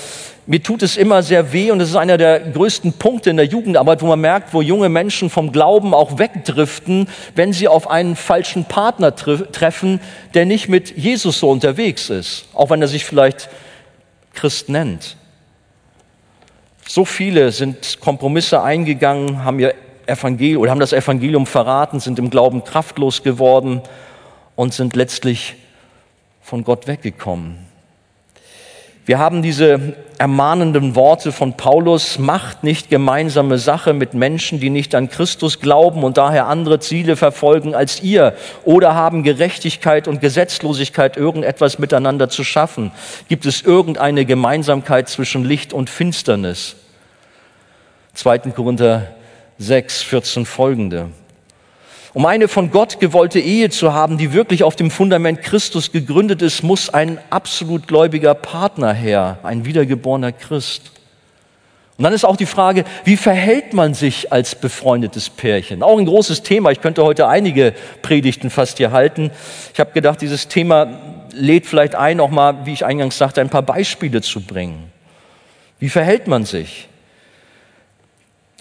Mir tut es immer sehr weh und es ist einer der größten Punkte in der Jugendarbeit, wo man merkt, wo junge Menschen vom Glauben auch wegdriften, wenn sie auf einen falschen Partner treffen, der nicht mit Jesus so unterwegs ist, auch wenn er sich vielleicht Christ nennt. So viele sind Kompromisse eingegangen, haben ihr Evangelium oder haben das Evangelium verraten, sind im Glauben kraftlos geworden und sind letztlich von Gott weggekommen. Wir haben diese ermahnenden Worte von Paulus, macht nicht gemeinsame Sache mit Menschen, die nicht an Christus glauben und daher andere Ziele verfolgen als ihr oder haben Gerechtigkeit und Gesetzlosigkeit irgendetwas miteinander zu schaffen. Gibt es irgendeine Gemeinsamkeit zwischen Licht und Finsternis? 2. Korinther 6, 14 folgende. Um eine von Gott gewollte Ehe zu haben, die wirklich auf dem Fundament Christus gegründet ist, muss ein absolut gläubiger Partner her, ein wiedergeborener Christ. Und dann ist auch die Frage, wie verhält man sich als befreundetes Pärchen? Auch ein großes Thema. Ich könnte heute einige Predigten fast hier halten. Ich habe gedacht, dieses Thema lädt vielleicht ein, auch mal, wie ich eingangs sagte, ein paar Beispiele zu bringen. Wie verhält man sich?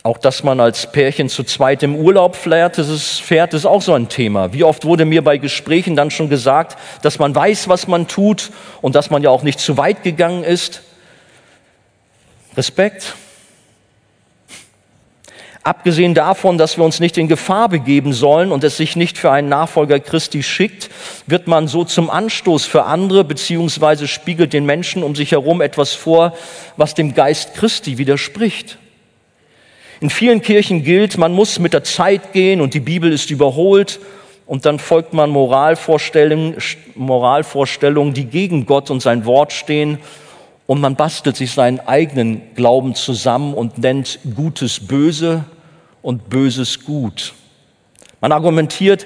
Auch dass man als Pärchen zu zweit im Urlaub fährt, das ist, fährt, ist auch so ein Thema. Wie oft wurde mir bei Gesprächen dann schon gesagt, dass man weiß, was man tut und dass man ja auch nicht zu weit gegangen ist. Respekt. Abgesehen davon, dass wir uns nicht in Gefahr begeben sollen und es sich nicht für einen Nachfolger Christi schickt, wird man so zum Anstoß für andere, beziehungsweise spiegelt den Menschen um sich herum etwas vor, was dem Geist Christi widerspricht. In vielen Kirchen gilt, man muss mit der Zeit gehen und die Bibel ist überholt und dann folgt man Moralvorstellungen, Moralvorstellungen, die gegen Gott und sein Wort stehen und man bastelt sich seinen eigenen Glauben zusammen und nennt Gutes böse und Böses gut. Man argumentiert,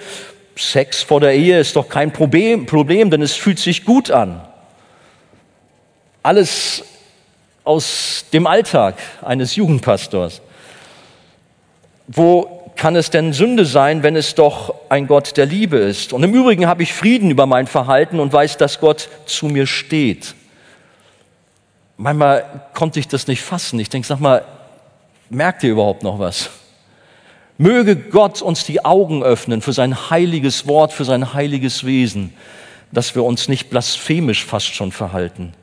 Sex vor der Ehe ist doch kein Problem, Problem, denn es fühlt sich gut an. Alles aus dem Alltag eines Jugendpastors. Wo kann es denn Sünde sein, wenn es doch ein Gott der Liebe ist? Und im Übrigen habe ich Frieden über mein Verhalten und weiß, dass Gott zu mir steht. Manchmal konnte ich das nicht fassen. Ich denke, sag mal, merkt ihr überhaupt noch was? Möge Gott uns die Augen öffnen für sein heiliges Wort, für sein heiliges Wesen, dass wir uns nicht blasphemisch fast schon verhalten.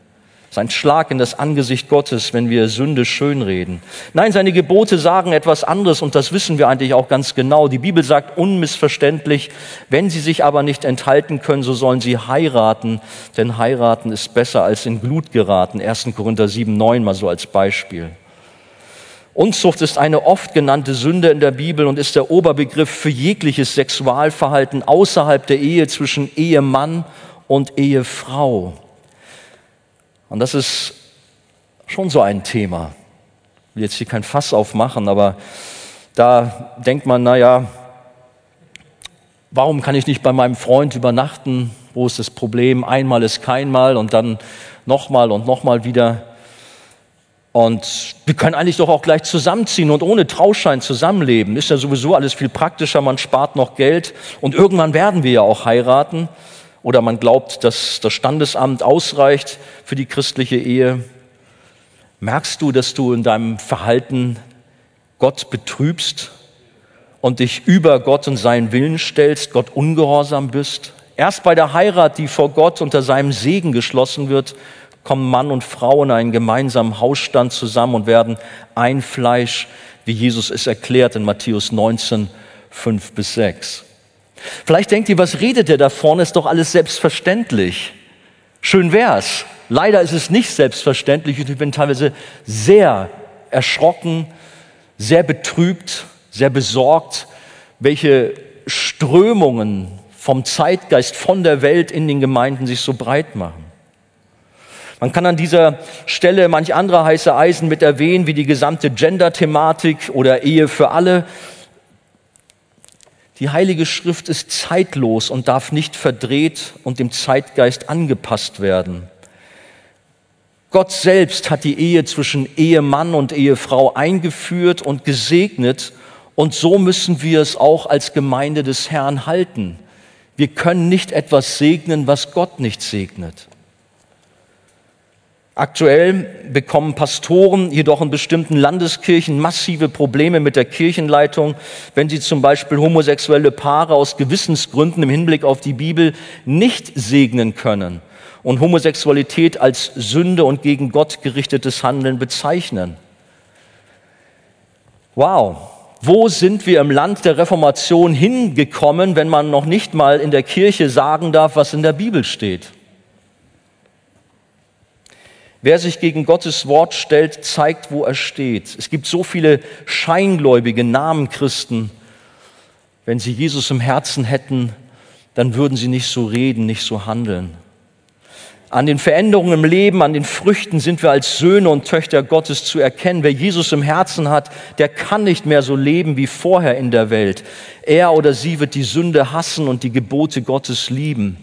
Sein Schlag in das Angesicht Gottes, wenn wir Sünde schönreden. Nein, seine Gebote sagen etwas anderes und das wissen wir eigentlich auch ganz genau. Die Bibel sagt unmissverständlich, wenn sie sich aber nicht enthalten können, so sollen sie heiraten, denn heiraten ist besser als in Glut geraten. 1. Korinther 7, 9 mal so als Beispiel. Unzucht ist eine oft genannte Sünde in der Bibel und ist der Oberbegriff für jegliches Sexualverhalten außerhalb der Ehe zwischen Ehemann und Ehefrau. Und das ist schon so ein Thema. Ich will jetzt hier kein Fass aufmachen, aber da denkt man, naja, warum kann ich nicht bei meinem Freund übernachten? Wo ist das Problem? Einmal ist keinmal und dann nochmal und nochmal wieder. Und wir können eigentlich doch auch gleich zusammenziehen und ohne Trauschein zusammenleben. Ist ja sowieso alles viel praktischer, man spart noch Geld und irgendwann werden wir ja auch heiraten. Oder man glaubt, dass das Standesamt ausreicht für die christliche Ehe. Merkst du, dass du in deinem Verhalten Gott betrübst und dich über Gott und seinen Willen stellst, Gott ungehorsam bist? Erst bei der Heirat, die vor Gott unter seinem Segen geschlossen wird, kommen Mann und Frau in einen gemeinsamen Hausstand zusammen und werden ein Fleisch, wie Jesus es erklärt in Matthäus 19, 5 bis 6. Vielleicht denkt ihr, was redet der da vorne? Ist doch alles selbstverständlich. Schön wär's. Leider ist es nicht selbstverständlich und ich bin teilweise sehr erschrocken, sehr betrübt, sehr besorgt, welche Strömungen vom Zeitgeist, von der Welt in den Gemeinden sich so breit machen. Man kann an dieser Stelle manch andere heiße Eisen mit erwähnen, wie die gesamte Gender-Thematik oder Ehe für alle. Die Heilige Schrift ist zeitlos und darf nicht verdreht und dem Zeitgeist angepasst werden. Gott selbst hat die Ehe zwischen Ehemann und Ehefrau eingeführt und gesegnet und so müssen wir es auch als Gemeinde des Herrn halten. Wir können nicht etwas segnen, was Gott nicht segnet. Aktuell bekommen Pastoren jedoch in bestimmten Landeskirchen massive Probleme mit der Kirchenleitung, wenn sie zum Beispiel homosexuelle Paare aus Gewissensgründen im Hinblick auf die Bibel nicht segnen können und Homosexualität als Sünde und gegen Gott gerichtetes Handeln bezeichnen. Wow, wo sind wir im Land der Reformation hingekommen, wenn man noch nicht mal in der Kirche sagen darf, was in der Bibel steht? Wer sich gegen Gottes Wort stellt, zeigt, wo er steht. Es gibt so viele scheingläubige Namen Christen. Wenn sie Jesus im Herzen hätten, dann würden sie nicht so reden, nicht so handeln. An den Veränderungen im Leben, an den Früchten sind wir als Söhne und Töchter Gottes zu erkennen. Wer Jesus im Herzen hat, der kann nicht mehr so leben wie vorher in der Welt. Er oder sie wird die Sünde hassen und die Gebote Gottes lieben.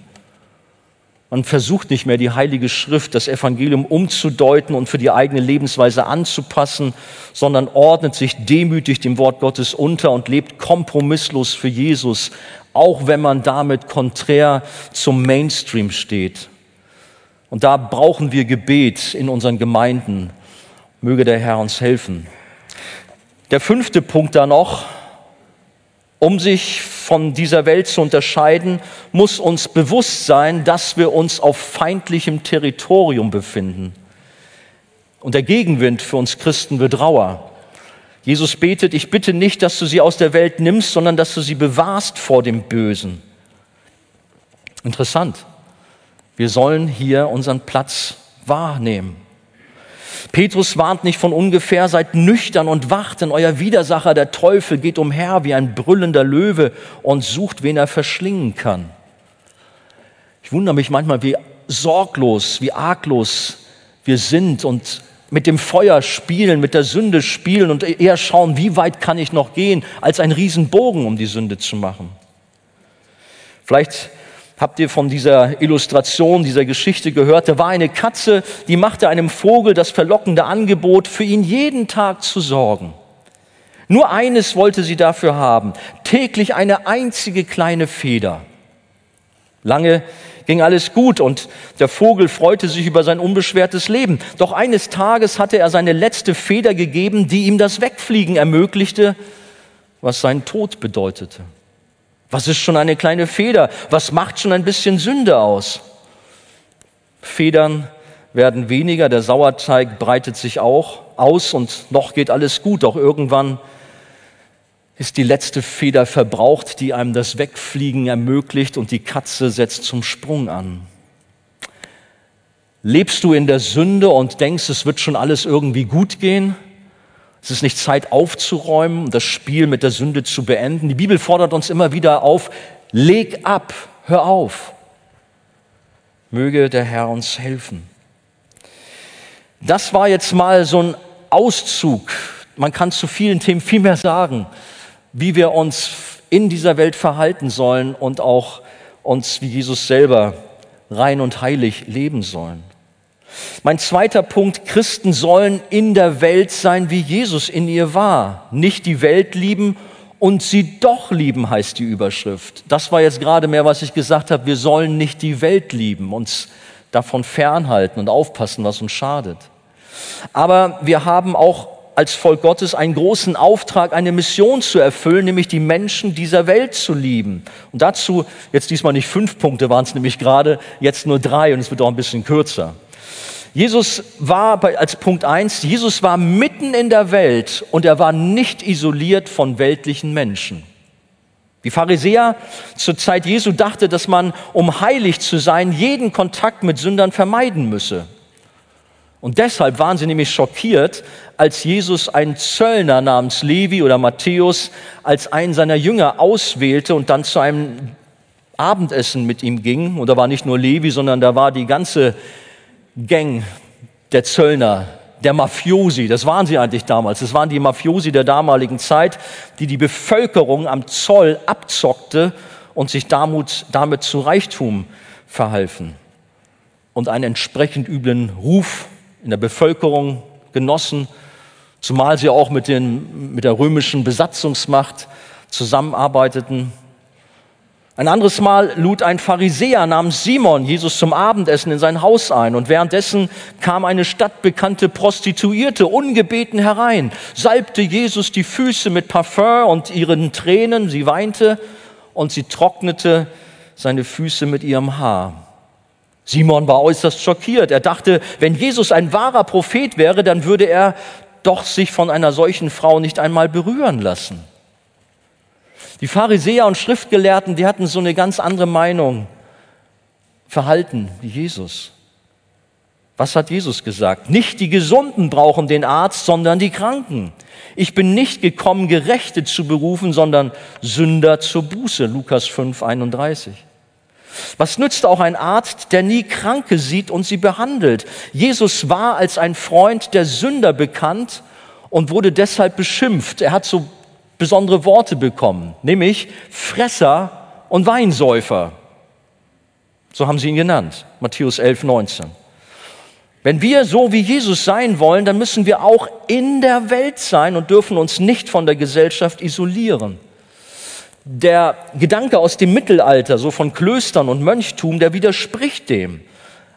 Man versucht nicht mehr die Heilige Schrift, das Evangelium umzudeuten und für die eigene Lebensweise anzupassen, sondern ordnet sich demütig dem Wort Gottes unter und lebt kompromisslos für Jesus, auch wenn man damit konträr zum Mainstream steht. Und da brauchen wir Gebet in unseren Gemeinden. Möge der Herr uns helfen. Der fünfte Punkt da noch, um sich von dieser Welt zu unterscheiden, muss uns bewusst sein, dass wir uns auf feindlichem Territorium befinden. Und der Gegenwind für uns Christen wird rauer. Jesus betet, ich bitte nicht, dass du sie aus der Welt nimmst, sondern dass du sie bewahrst vor dem Bösen. Interessant. Wir sollen hier unseren Platz wahrnehmen. Petrus warnt nicht von ungefähr, seid nüchtern und wacht, denn euer Widersacher, der Teufel, geht umher wie ein brüllender Löwe und sucht, wen er verschlingen kann. Ich wundere mich manchmal, wie sorglos, wie arglos wir sind und mit dem Feuer spielen, mit der Sünde spielen und eher schauen, wie weit kann ich noch gehen, als einen Riesenbogen um die Sünde zu machen. Vielleicht Habt ihr von dieser Illustration, dieser Geschichte gehört? Da war eine Katze, die machte einem Vogel das verlockende Angebot, für ihn jeden Tag zu sorgen. Nur eines wollte sie dafür haben, täglich eine einzige kleine Feder. Lange ging alles gut und der Vogel freute sich über sein unbeschwertes Leben. Doch eines Tages hatte er seine letzte Feder gegeben, die ihm das Wegfliegen ermöglichte, was seinen Tod bedeutete. Was ist schon eine kleine Feder? Was macht schon ein bisschen Sünde aus? Federn werden weniger, der Sauerteig breitet sich auch aus und noch geht alles gut. Doch irgendwann ist die letzte Feder verbraucht, die einem das Wegfliegen ermöglicht und die Katze setzt zum Sprung an. Lebst du in der Sünde und denkst, es wird schon alles irgendwie gut gehen? Es ist nicht Zeit aufzuräumen, das Spiel mit der Sünde zu beenden. Die Bibel fordert uns immer wieder auf, leg ab, hör auf. Möge der Herr uns helfen. Das war jetzt mal so ein Auszug. Man kann zu vielen Themen viel mehr sagen, wie wir uns in dieser Welt verhalten sollen und auch uns wie Jesus selber rein und heilig leben sollen. Mein zweiter Punkt, Christen sollen in der Welt sein, wie Jesus in ihr war. Nicht die Welt lieben und sie doch lieben, heißt die Überschrift. Das war jetzt gerade mehr, was ich gesagt habe. Wir sollen nicht die Welt lieben, uns davon fernhalten und aufpassen, was uns schadet. Aber wir haben auch als Volk Gottes einen großen Auftrag, eine Mission zu erfüllen, nämlich die Menschen dieser Welt zu lieben. Und dazu, jetzt diesmal nicht fünf Punkte waren es nämlich gerade, jetzt nur drei und es wird auch ein bisschen kürzer. Jesus war bei, als Punkt eins, Jesus war mitten in der Welt und er war nicht isoliert von weltlichen Menschen. Die Pharisäer zur Zeit Jesu dachte, dass man, um heilig zu sein, jeden Kontakt mit Sündern vermeiden müsse. Und deshalb waren sie nämlich schockiert, als Jesus einen Zöllner namens Levi oder Matthäus als einen seiner Jünger auswählte und dann zu einem Abendessen mit ihm ging. Und da war nicht nur Levi, sondern da war die ganze Gang der Zöllner, der Mafiosi. Das waren sie eigentlich damals. Das waren die Mafiosi der damaligen Zeit, die die Bevölkerung am Zoll abzockte und sich damit, damit zu Reichtum verhalfen und einen entsprechend üblen Ruf in der Bevölkerung genossen, zumal sie auch mit, den, mit der römischen Besatzungsmacht zusammenarbeiteten. Ein anderes Mal lud ein Pharisäer namens Simon Jesus zum Abendessen in sein Haus ein und währenddessen kam eine stadtbekannte Prostituierte ungebeten herein, salbte Jesus die Füße mit Parfum und ihren Tränen, sie weinte und sie trocknete seine Füße mit ihrem Haar. Simon war äußerst schockiert. Er dachte, wenn Jesus ein wahrer Prophet wäre, dann würde er doch sich von einer solchen Frau nicht einmal berühren lassen. Die Pharisäer und Schriftgelehrten, die hatten so eine ganz andere Meinung, Verhalten wie Jesus. Was hat Jesus gesagt? Nicht die Gesunden brauchen den Arzt, sondern die Kranken. Ich bin nicht gekommen, Gerechte zu berufen, sondern Sünder zur Buße. Lukas 5, 31. Was nützt auch ein Arzt, der nie Kranke sieht und sie behandelt? Jesus war als ein Freund der Sünder bekannt und wurde deshalb beschimpft. Er hat so besondere Worte bekommen, nämlich Fresser und Weinsäufer. So haben sie ihn genannt. Matthäus 11, 19. Wenn wir so wie Jesus sein wollen, dann müssen wir auch in der Welt sein und dürfen uns nicht von der Gesellschaft isolieren. Der Gedanke aus dem Mittelalter, so von Klöstern und Mönchtum, der widerspricht dem.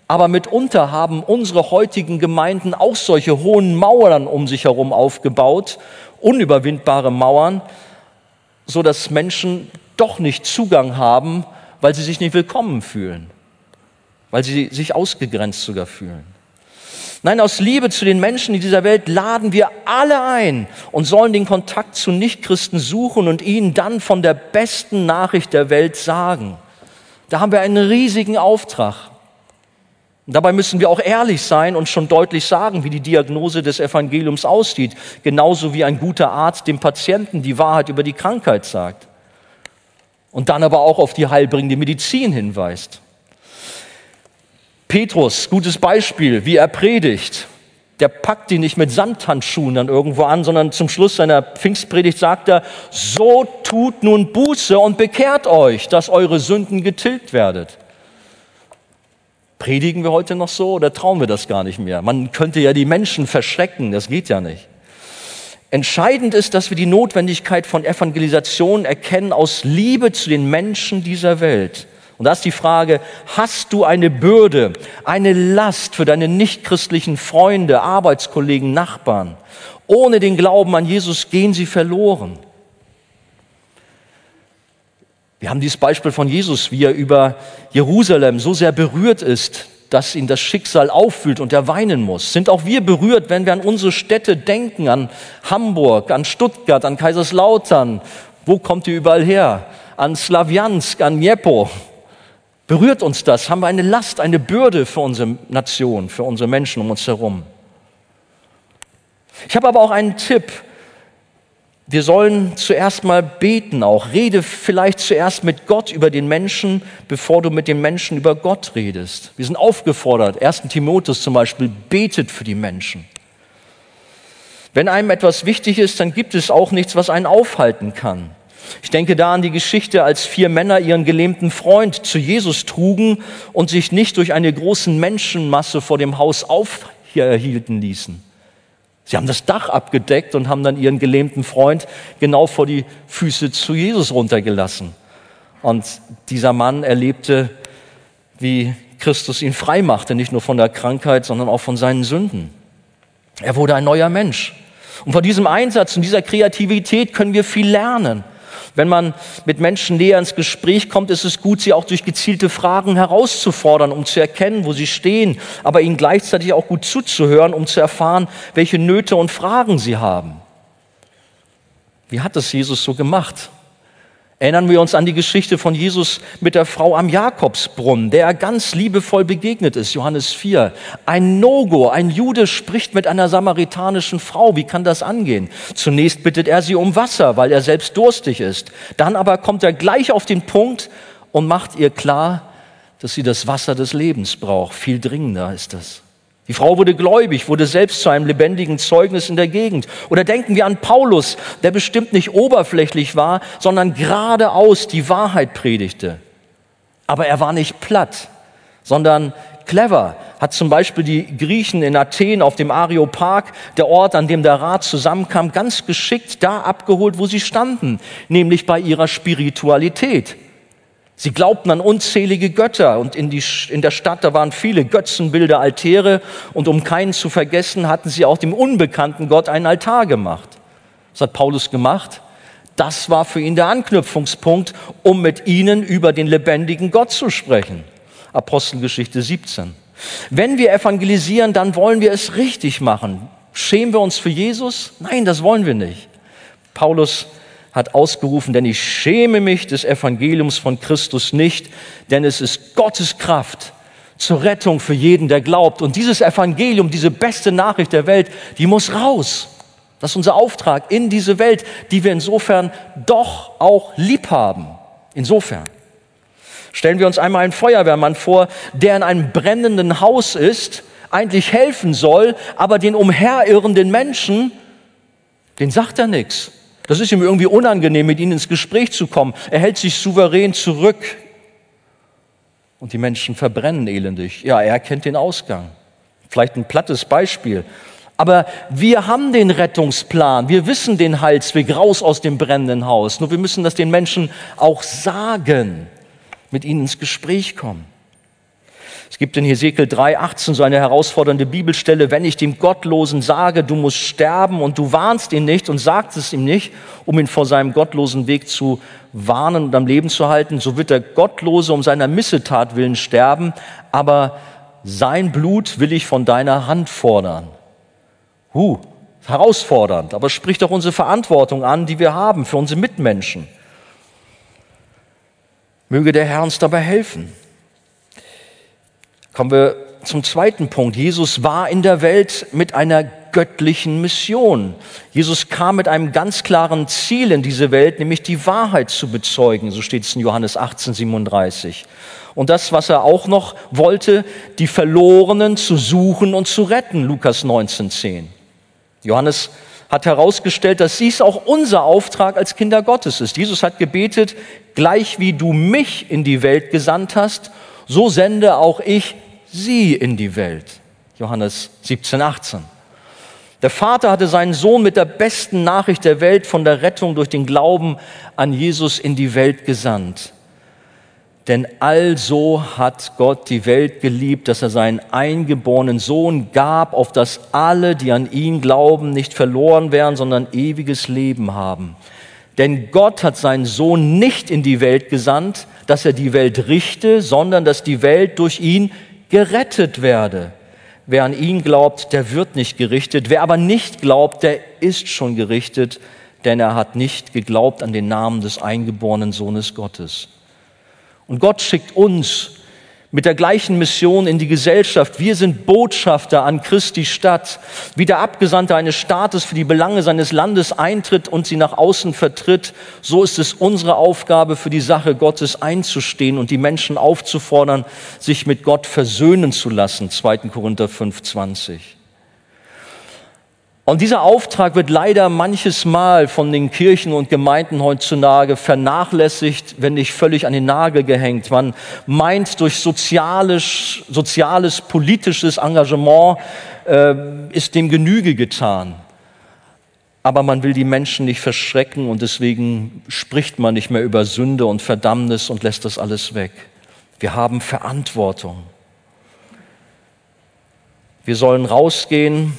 Aber mitunter haben unsere heutigen Gemeinden auch solche hohen Mauern um sich herum aufgebaut, unüberwindbare Mauern, so dass Menschen doch nicht Zugang haben, weil sie sich nicht willkommen fühlen, weil sie sich ausgegrenzt sogar fühlen. Nein, aus Liebe zu den Menschen in dieser Welt laden wir alle ein und sollen den Kontakt zu Nichtchristen suchen und ihnen dann von der besten Nachricht der Welt sagen. Da haben wir einen riesigen Auftrag. Dabei müssen wir auch ehrlich sein und schon deutlich sagen, wie die Diagnose des Evangeliums aussieht, genauso wie ein guter Arzt dem Patienten die Wahrheit über die Krankheit sagt. Und dann aber auch auf die heilbringende Medizin hinweist. Petrus, gutes Beispiel, wie er predigt. Der packt ihn nicht mit Samthandschuhen dann irgendwo an, sondern zum Schluss seiner Pfingstpredigt sagt er, so tut nun Buße und bekehrt euch, dass eure Sünden getilgt werdet. Predigen wir heute noch so oder trauen wir das gar nicht mehr? Man könnte ja die Menschen verschrecken, das geht ja nicht. Entscheidend ist, dass wir die Notwendigkeit von Evangelisation erkennen aus Liebe zu den Menschen dieser Welt. Und da ist die Frage, hast du eine Bürde, eine Last für deine nichtchristlichen Freunde, Arbeitskollegen, Nachbarn? Ohne den Glauben an Jesus gehen sie verloren. Wir haben dieses Beispiel von Jesus, wie er über Jerusalem so sehr berührt ist, dass ihn das Schicksal auffühlt und er weinen muss. Sind auch wir berührt, wenn wir an unsere Städte denken, an Hamburg, an Stuttgart, an Kaiserslautern? Wo kommt ihr überall her? An Slawiansk, an Dniepo, Berührt uns das? Haben wir eine Last, eine Bürde für unsere Nation, für unsere Menschen um uns herum? Ich habe aber auch einen Tipp. Wir sollen zuerst mal beten auch. Rede vielleicht zuerst mit Gott über den Menschen, bevor du mit den Menschen über Gott redest. Wir sind aufgefordert, 1. Timotheus zum Beispiel, betet für die Menschen. Wenn einem etwas wichtig ist, dann gibt es auch nichts, was einen aufhalten kann. Ich denke da an die Geschichte, als vier Männer ihren gelähmten Freund zu Jesus trugen und sich nicht durch eine große Menschenmasse vor dem Haus aufhielten ließen. Sie haben das Dach abgedeckt und haben dann ihren gelähmten Freund genau vor die Füße zu Jesus runtergelassen. Und dieser Mann erlebte, wie Christus ihn frei machte, nicht nur von der Krankheit, sondern auch von seinen Sünden. Er wurde ein neuer Mensch. Und von diesem Einsatz und dieser Kreativität können wir viel lernen. Wenn man mit Menschen näher ins Gespräch kommt, ist es gut, sie auch durch gezielte Fragen herauszufordern, um zu erkennen, wo sie stehen, aber ihnen gleichzeitig auch gut zuzuhören, um zu erfahren, welche Nöte und Fragen sie haben. Wie hat das Jesus so gemacht? Erinnern wir uns an die Geschichte von Jesus mit der Frau am Jakobsbrunnen, der er ganz liebevoll begegnet ist, Johannes 4. Ein No-Go, ein Jude spricht mit einer samaritanischen Frau. Wie kann das angehen? Zunächst bittet er sie um Wasser, weil er selbst durstig ist. Dann aber kommt er gleich auf den Punkt und macht ihr klar, dass sie das Wasser des Lebens braucht. Viel dringender ist das. Die Frau wurde gläubig, wurde selbst zu einem lebendigen Zeugnis in der Gegend. Oder denken wir an Paulus, der bestimmt nicht oberflächlich war, sondern geradeaus die Wahrheit predigte. Aber er war nicht platt, sondern clever, hat zum Beispiel die Griechen in Athen auf dem Areopag, der Ort, an dem der Rat zusammenkam, ganz geschickt da abgeholt, wo sie standen, nämlich bei ihrer Spiritualität. Sie glaubten an unzählige Götter und in, die, in der Stadt, da waren viele Götzenbilder, Altäre und um keinen zu vergessen, hatten sie auch dem unbekannten Gott einen Altar gemacht. Was hat Paulus gemacht? Das war für ihn der Anknüpfungspunkt, um mit ihnen über den lebendigen Gott zu sprechen. Apostelgeschichte 17. Wenn wir evangelisieren, dann wollen wir es richtig machen. Schämen wir uns für Jesus? Nein, das wollen wir nicht. Paulus hat ausgerufen, denn ich schäme mich des Evangeliums von Christus nicht, denn es ist Gottes Kraft zur Rettung für jeden, der glaubt. Und dieses Evangelium, diese beste Nachricht der Welt, die muss raus. Das ist unser Auftrag in diese Welt, die wir insofern doch auch lieb haben. Insofern. Stellen wir uns einmal einen Feuerwehrmann vor, der in einem brennenden Haus ist, eigentlich helfen soll, aber den umherirrenden Menschen, den sagt er nichts. Das ist ihm irgendwie unangenehm, mit ihnen ins Gespräch zu kommen. Er hält sich souverän zurück. Und die Menschen verbrennen elendig. Ja, er kennt den Ausgang. Vielleicht ein plattes Beispiel. Aber wir haben den Rettungsplan. Wir wissen den Heilsweg raus aus dem brennenden Haus. Nur wir müssen das den Menschen auch sagen, mit ihnen ins Gespräch kommen. Es gibt in Hesekiel 3,18 so eine herausfordernde Bibelstelle, wenn ich dem Gottlosen sage, du musst sterben und du warnst ihn nicht und sagst es ihm nicht, um ihn vor seinem gottlosen Weg zu warnen und am Leben zu halten, so wird der Gottlose um seiner Missetat willen sterben, aber sein Blut will ich von deiner Hand fordern. Huh, herausfordernd, aber spricht doch unsere Verantwortung an, die wir haben für unsere Mitmenschen. Möge der Herr uns dabei helfen. Kommen wir zum zweiten Punkt. Jesus war in der Welt mit einer göttlichen Mission. Jesus kam mit einem ganz klaren Ziel in diese Welt, nämlich die Wahrheit zu bezeugen. So steht es in Johannes 18, 37. Und das, was er auch noch wollte, die Verlorenen zu suchen und zu retten. Lukas 19, 10. Johannes hat herausgestellt, dass dies auch unser Auftrag als Kinder Gottes ist. Jesus hat gebetet, gleich wie du mich in die Welt gesandt hast, so sende auch ich sie in die Welt. Johannes 17, 18. Der Vater hatte seinen Sohn mit der besten Nachricht der Welt von der Rettung durch den Glauben an Jesus in die Welt gesandt. Denn also hat Gott die Welt geliebt, dass er seinen eingeborenen Sohn gab, auf dass alle, die an ihn glauben, nicht verloren werden, sondern ewiges Leben haben. Denn Gott hat seinen Sohn nicht in die Welt gesandt, dass er die Welt richte, sondern dass die Welt durch ihn gerettet werde. Wer an ihn glaubt, der wird nicht gerichtet. Wer aber nicht glaubt, der ist schon gerichtet, denn er hat nicht geglaubt an den Namen des eingeborenen Sohnes Gottes. Und Gott schickt uns mit der gleichen Mission in die Gesellschaft. Wir sind Botschafter an Christi Stadt, wie der Abgesandte eines Staates für die Belange seines Landes eintritt und sie nach außen vertritt. So ist es unsere Aufgabe, für die Sache Gottes einzustehen und die Menschen aufzufordern, sich mit Gott versöhnen zu lassen. 2. Korinther 5, 20. Und dieser Auftrag wird leider manches Mal von den Kirchen und Gemeinden heutzutage vernachlässigt, wenn nicht völlig an den Nagel gehängt. Man meint, durch soziales, soziales politisches Engagement äh, ist dem Genüge getan. Aber man will die Menschen nicht verschrecken und deswegen spricht man nicht mehr über Sünde und Verdammnis und lässt das alles weg. Wir haben Verantwortung. Wir sollen rausgehen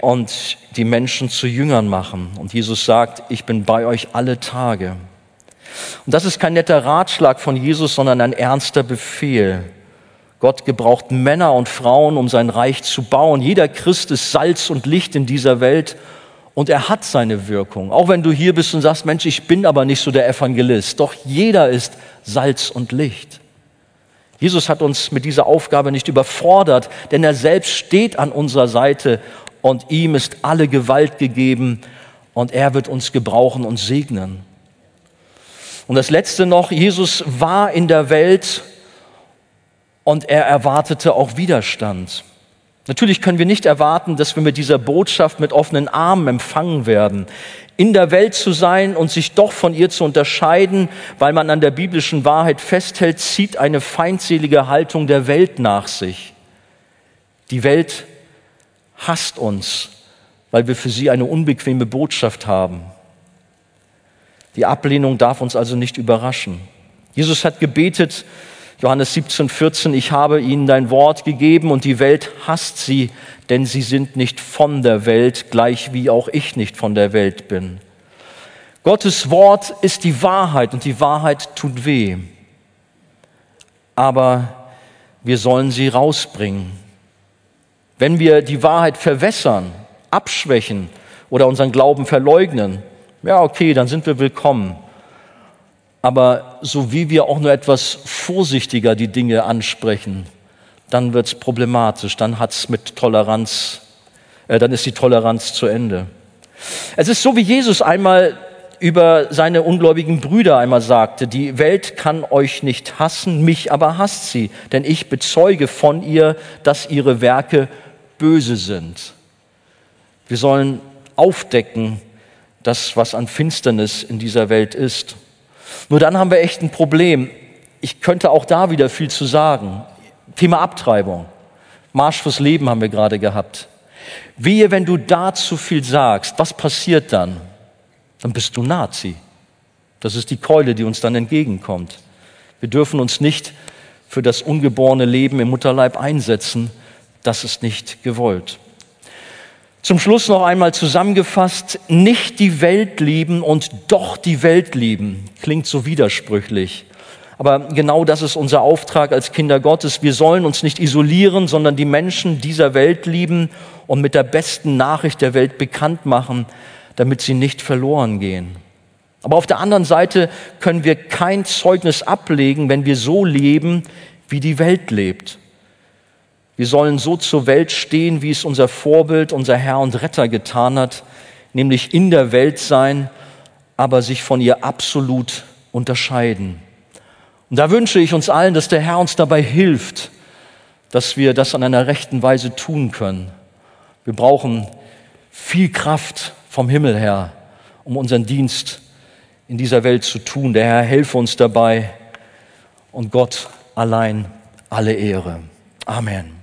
und die Menschen zu Jüngern machen. Und Jesus sagt, ich bin bei euch alle Tage. Und das ist kein netter Ratschlag von Jesus, sondern ein ernster Befehl. Gott gebraucht Männer und Frauen, um sein Reich zu bauen. Jeder Christ ist Salz und Licht in dieser Welt und er hat seine Wirkung. Auch wenn du hier bist und sagst, Mensch, ich bin aber nicht so der Evangelist. Doch jeder ist Salz und Licht. Jesus hat uns mit dieser Aufgabe nicht überfordert, denn er selbst steht an unserer Seite und ihm ist alle Gewalt gegeben und er wird uns gebrauchen und segnen. Und das Letzte noch, Jesus war in der Welt und er erwartete auch Widerstand. Natürlich können wir nicht erwarten, dass wir mit dieser Botschaft mit offenen Armen empfangen werden. In der Welt zu sein und sich doch von ihr zu unterscheiden, weil man an der biblischen Wahrheit festhält, zieht eine feindselige Haltung der Welt nach sich. Die Welt hasst uns, weil wir für sie eine unbequeme Botschaft haben. Die Ablehnung darf uns also nicht überraschen. Jesus hat gebetet, Johannes 17, 14, ich habe ihnen dein Wort gegeben und die Welt hasst sie, denn sie sind nicht von der Welt, gleich wie auch ich nicht von der Welt bin. Gottes Wort ist die Wahrheit und die Wahrheit tut weh. Aber wir sollen sie rausbringen. Wenn wir die Wahrheit verwässern, abschwächen oder unseren Glauben verleugnen, ja, okay, dann sind wir willkommen. Aber so wie wir auch nur etwas vorsichtiger die Dinge ansprechen, dann wird es problematisch, dann hat's mit Toleranz, äh, dann ist die Toleranz zu Ende. Es ist so, wie Jesus einmal über seine ungläubigen Brüder einmal sagte, die Welt kann euch nicht hassen, mich aber hasst sie, denn ich bezeuge von ihr, dass ihre Werke böse sind. Wir sollen aufdecken, das, was an Finsternis in dieser Welt ist. Nur dann haben wir echt ein Problem. Ich könnte auch da wieder viel zu sagen. Thema Abtreibung. Marsch fürs Leben haben wir gerade gehabt. Wehe, wenn du da zu viel sagst, was passiert dann? Dann bist du Nazi. Das ist die Keule, die uns dann entgegenkommt. Wir dürfen uns nicht für das ungeborene Leben im Mutterleib einsetzen, das ist nicht gewollt. Zum Schluss noch einmal zusammengefasst, nicht die Welt lieben und doch die Welt lieben. Klingt so widersprüchlich. Aber genau das ist unser Auftrag als Kinder Gottes. Wir sollen uns nicht isolieren, sondern die Menschen dieser Welt lieben und mit der besten Nachricht der Welt bekannt machen, damit sie nicht verloren gehen. Aber auf der anderen Seite können wir kein Zeugnis ablegen, wenn wir so leben, wie die Welt lebt. Wir sollen so zur Welt stehen, wie es unser Vorbild, unser Herr und Retter getan hat, nämlich in der Welt sein, aber sich von ihr absolut unterscheiden. Und da wünsche ich uns allen, dass der Herr uns dabei hilft, dass wir das an einer rechten Weise tun können. Wir brauchen viel Kraft vom Himmel her, um unseren Dienst in dieser Welt zu tun. Der Herr helfe uns dabei und Gott allein alle Ehre. Amen.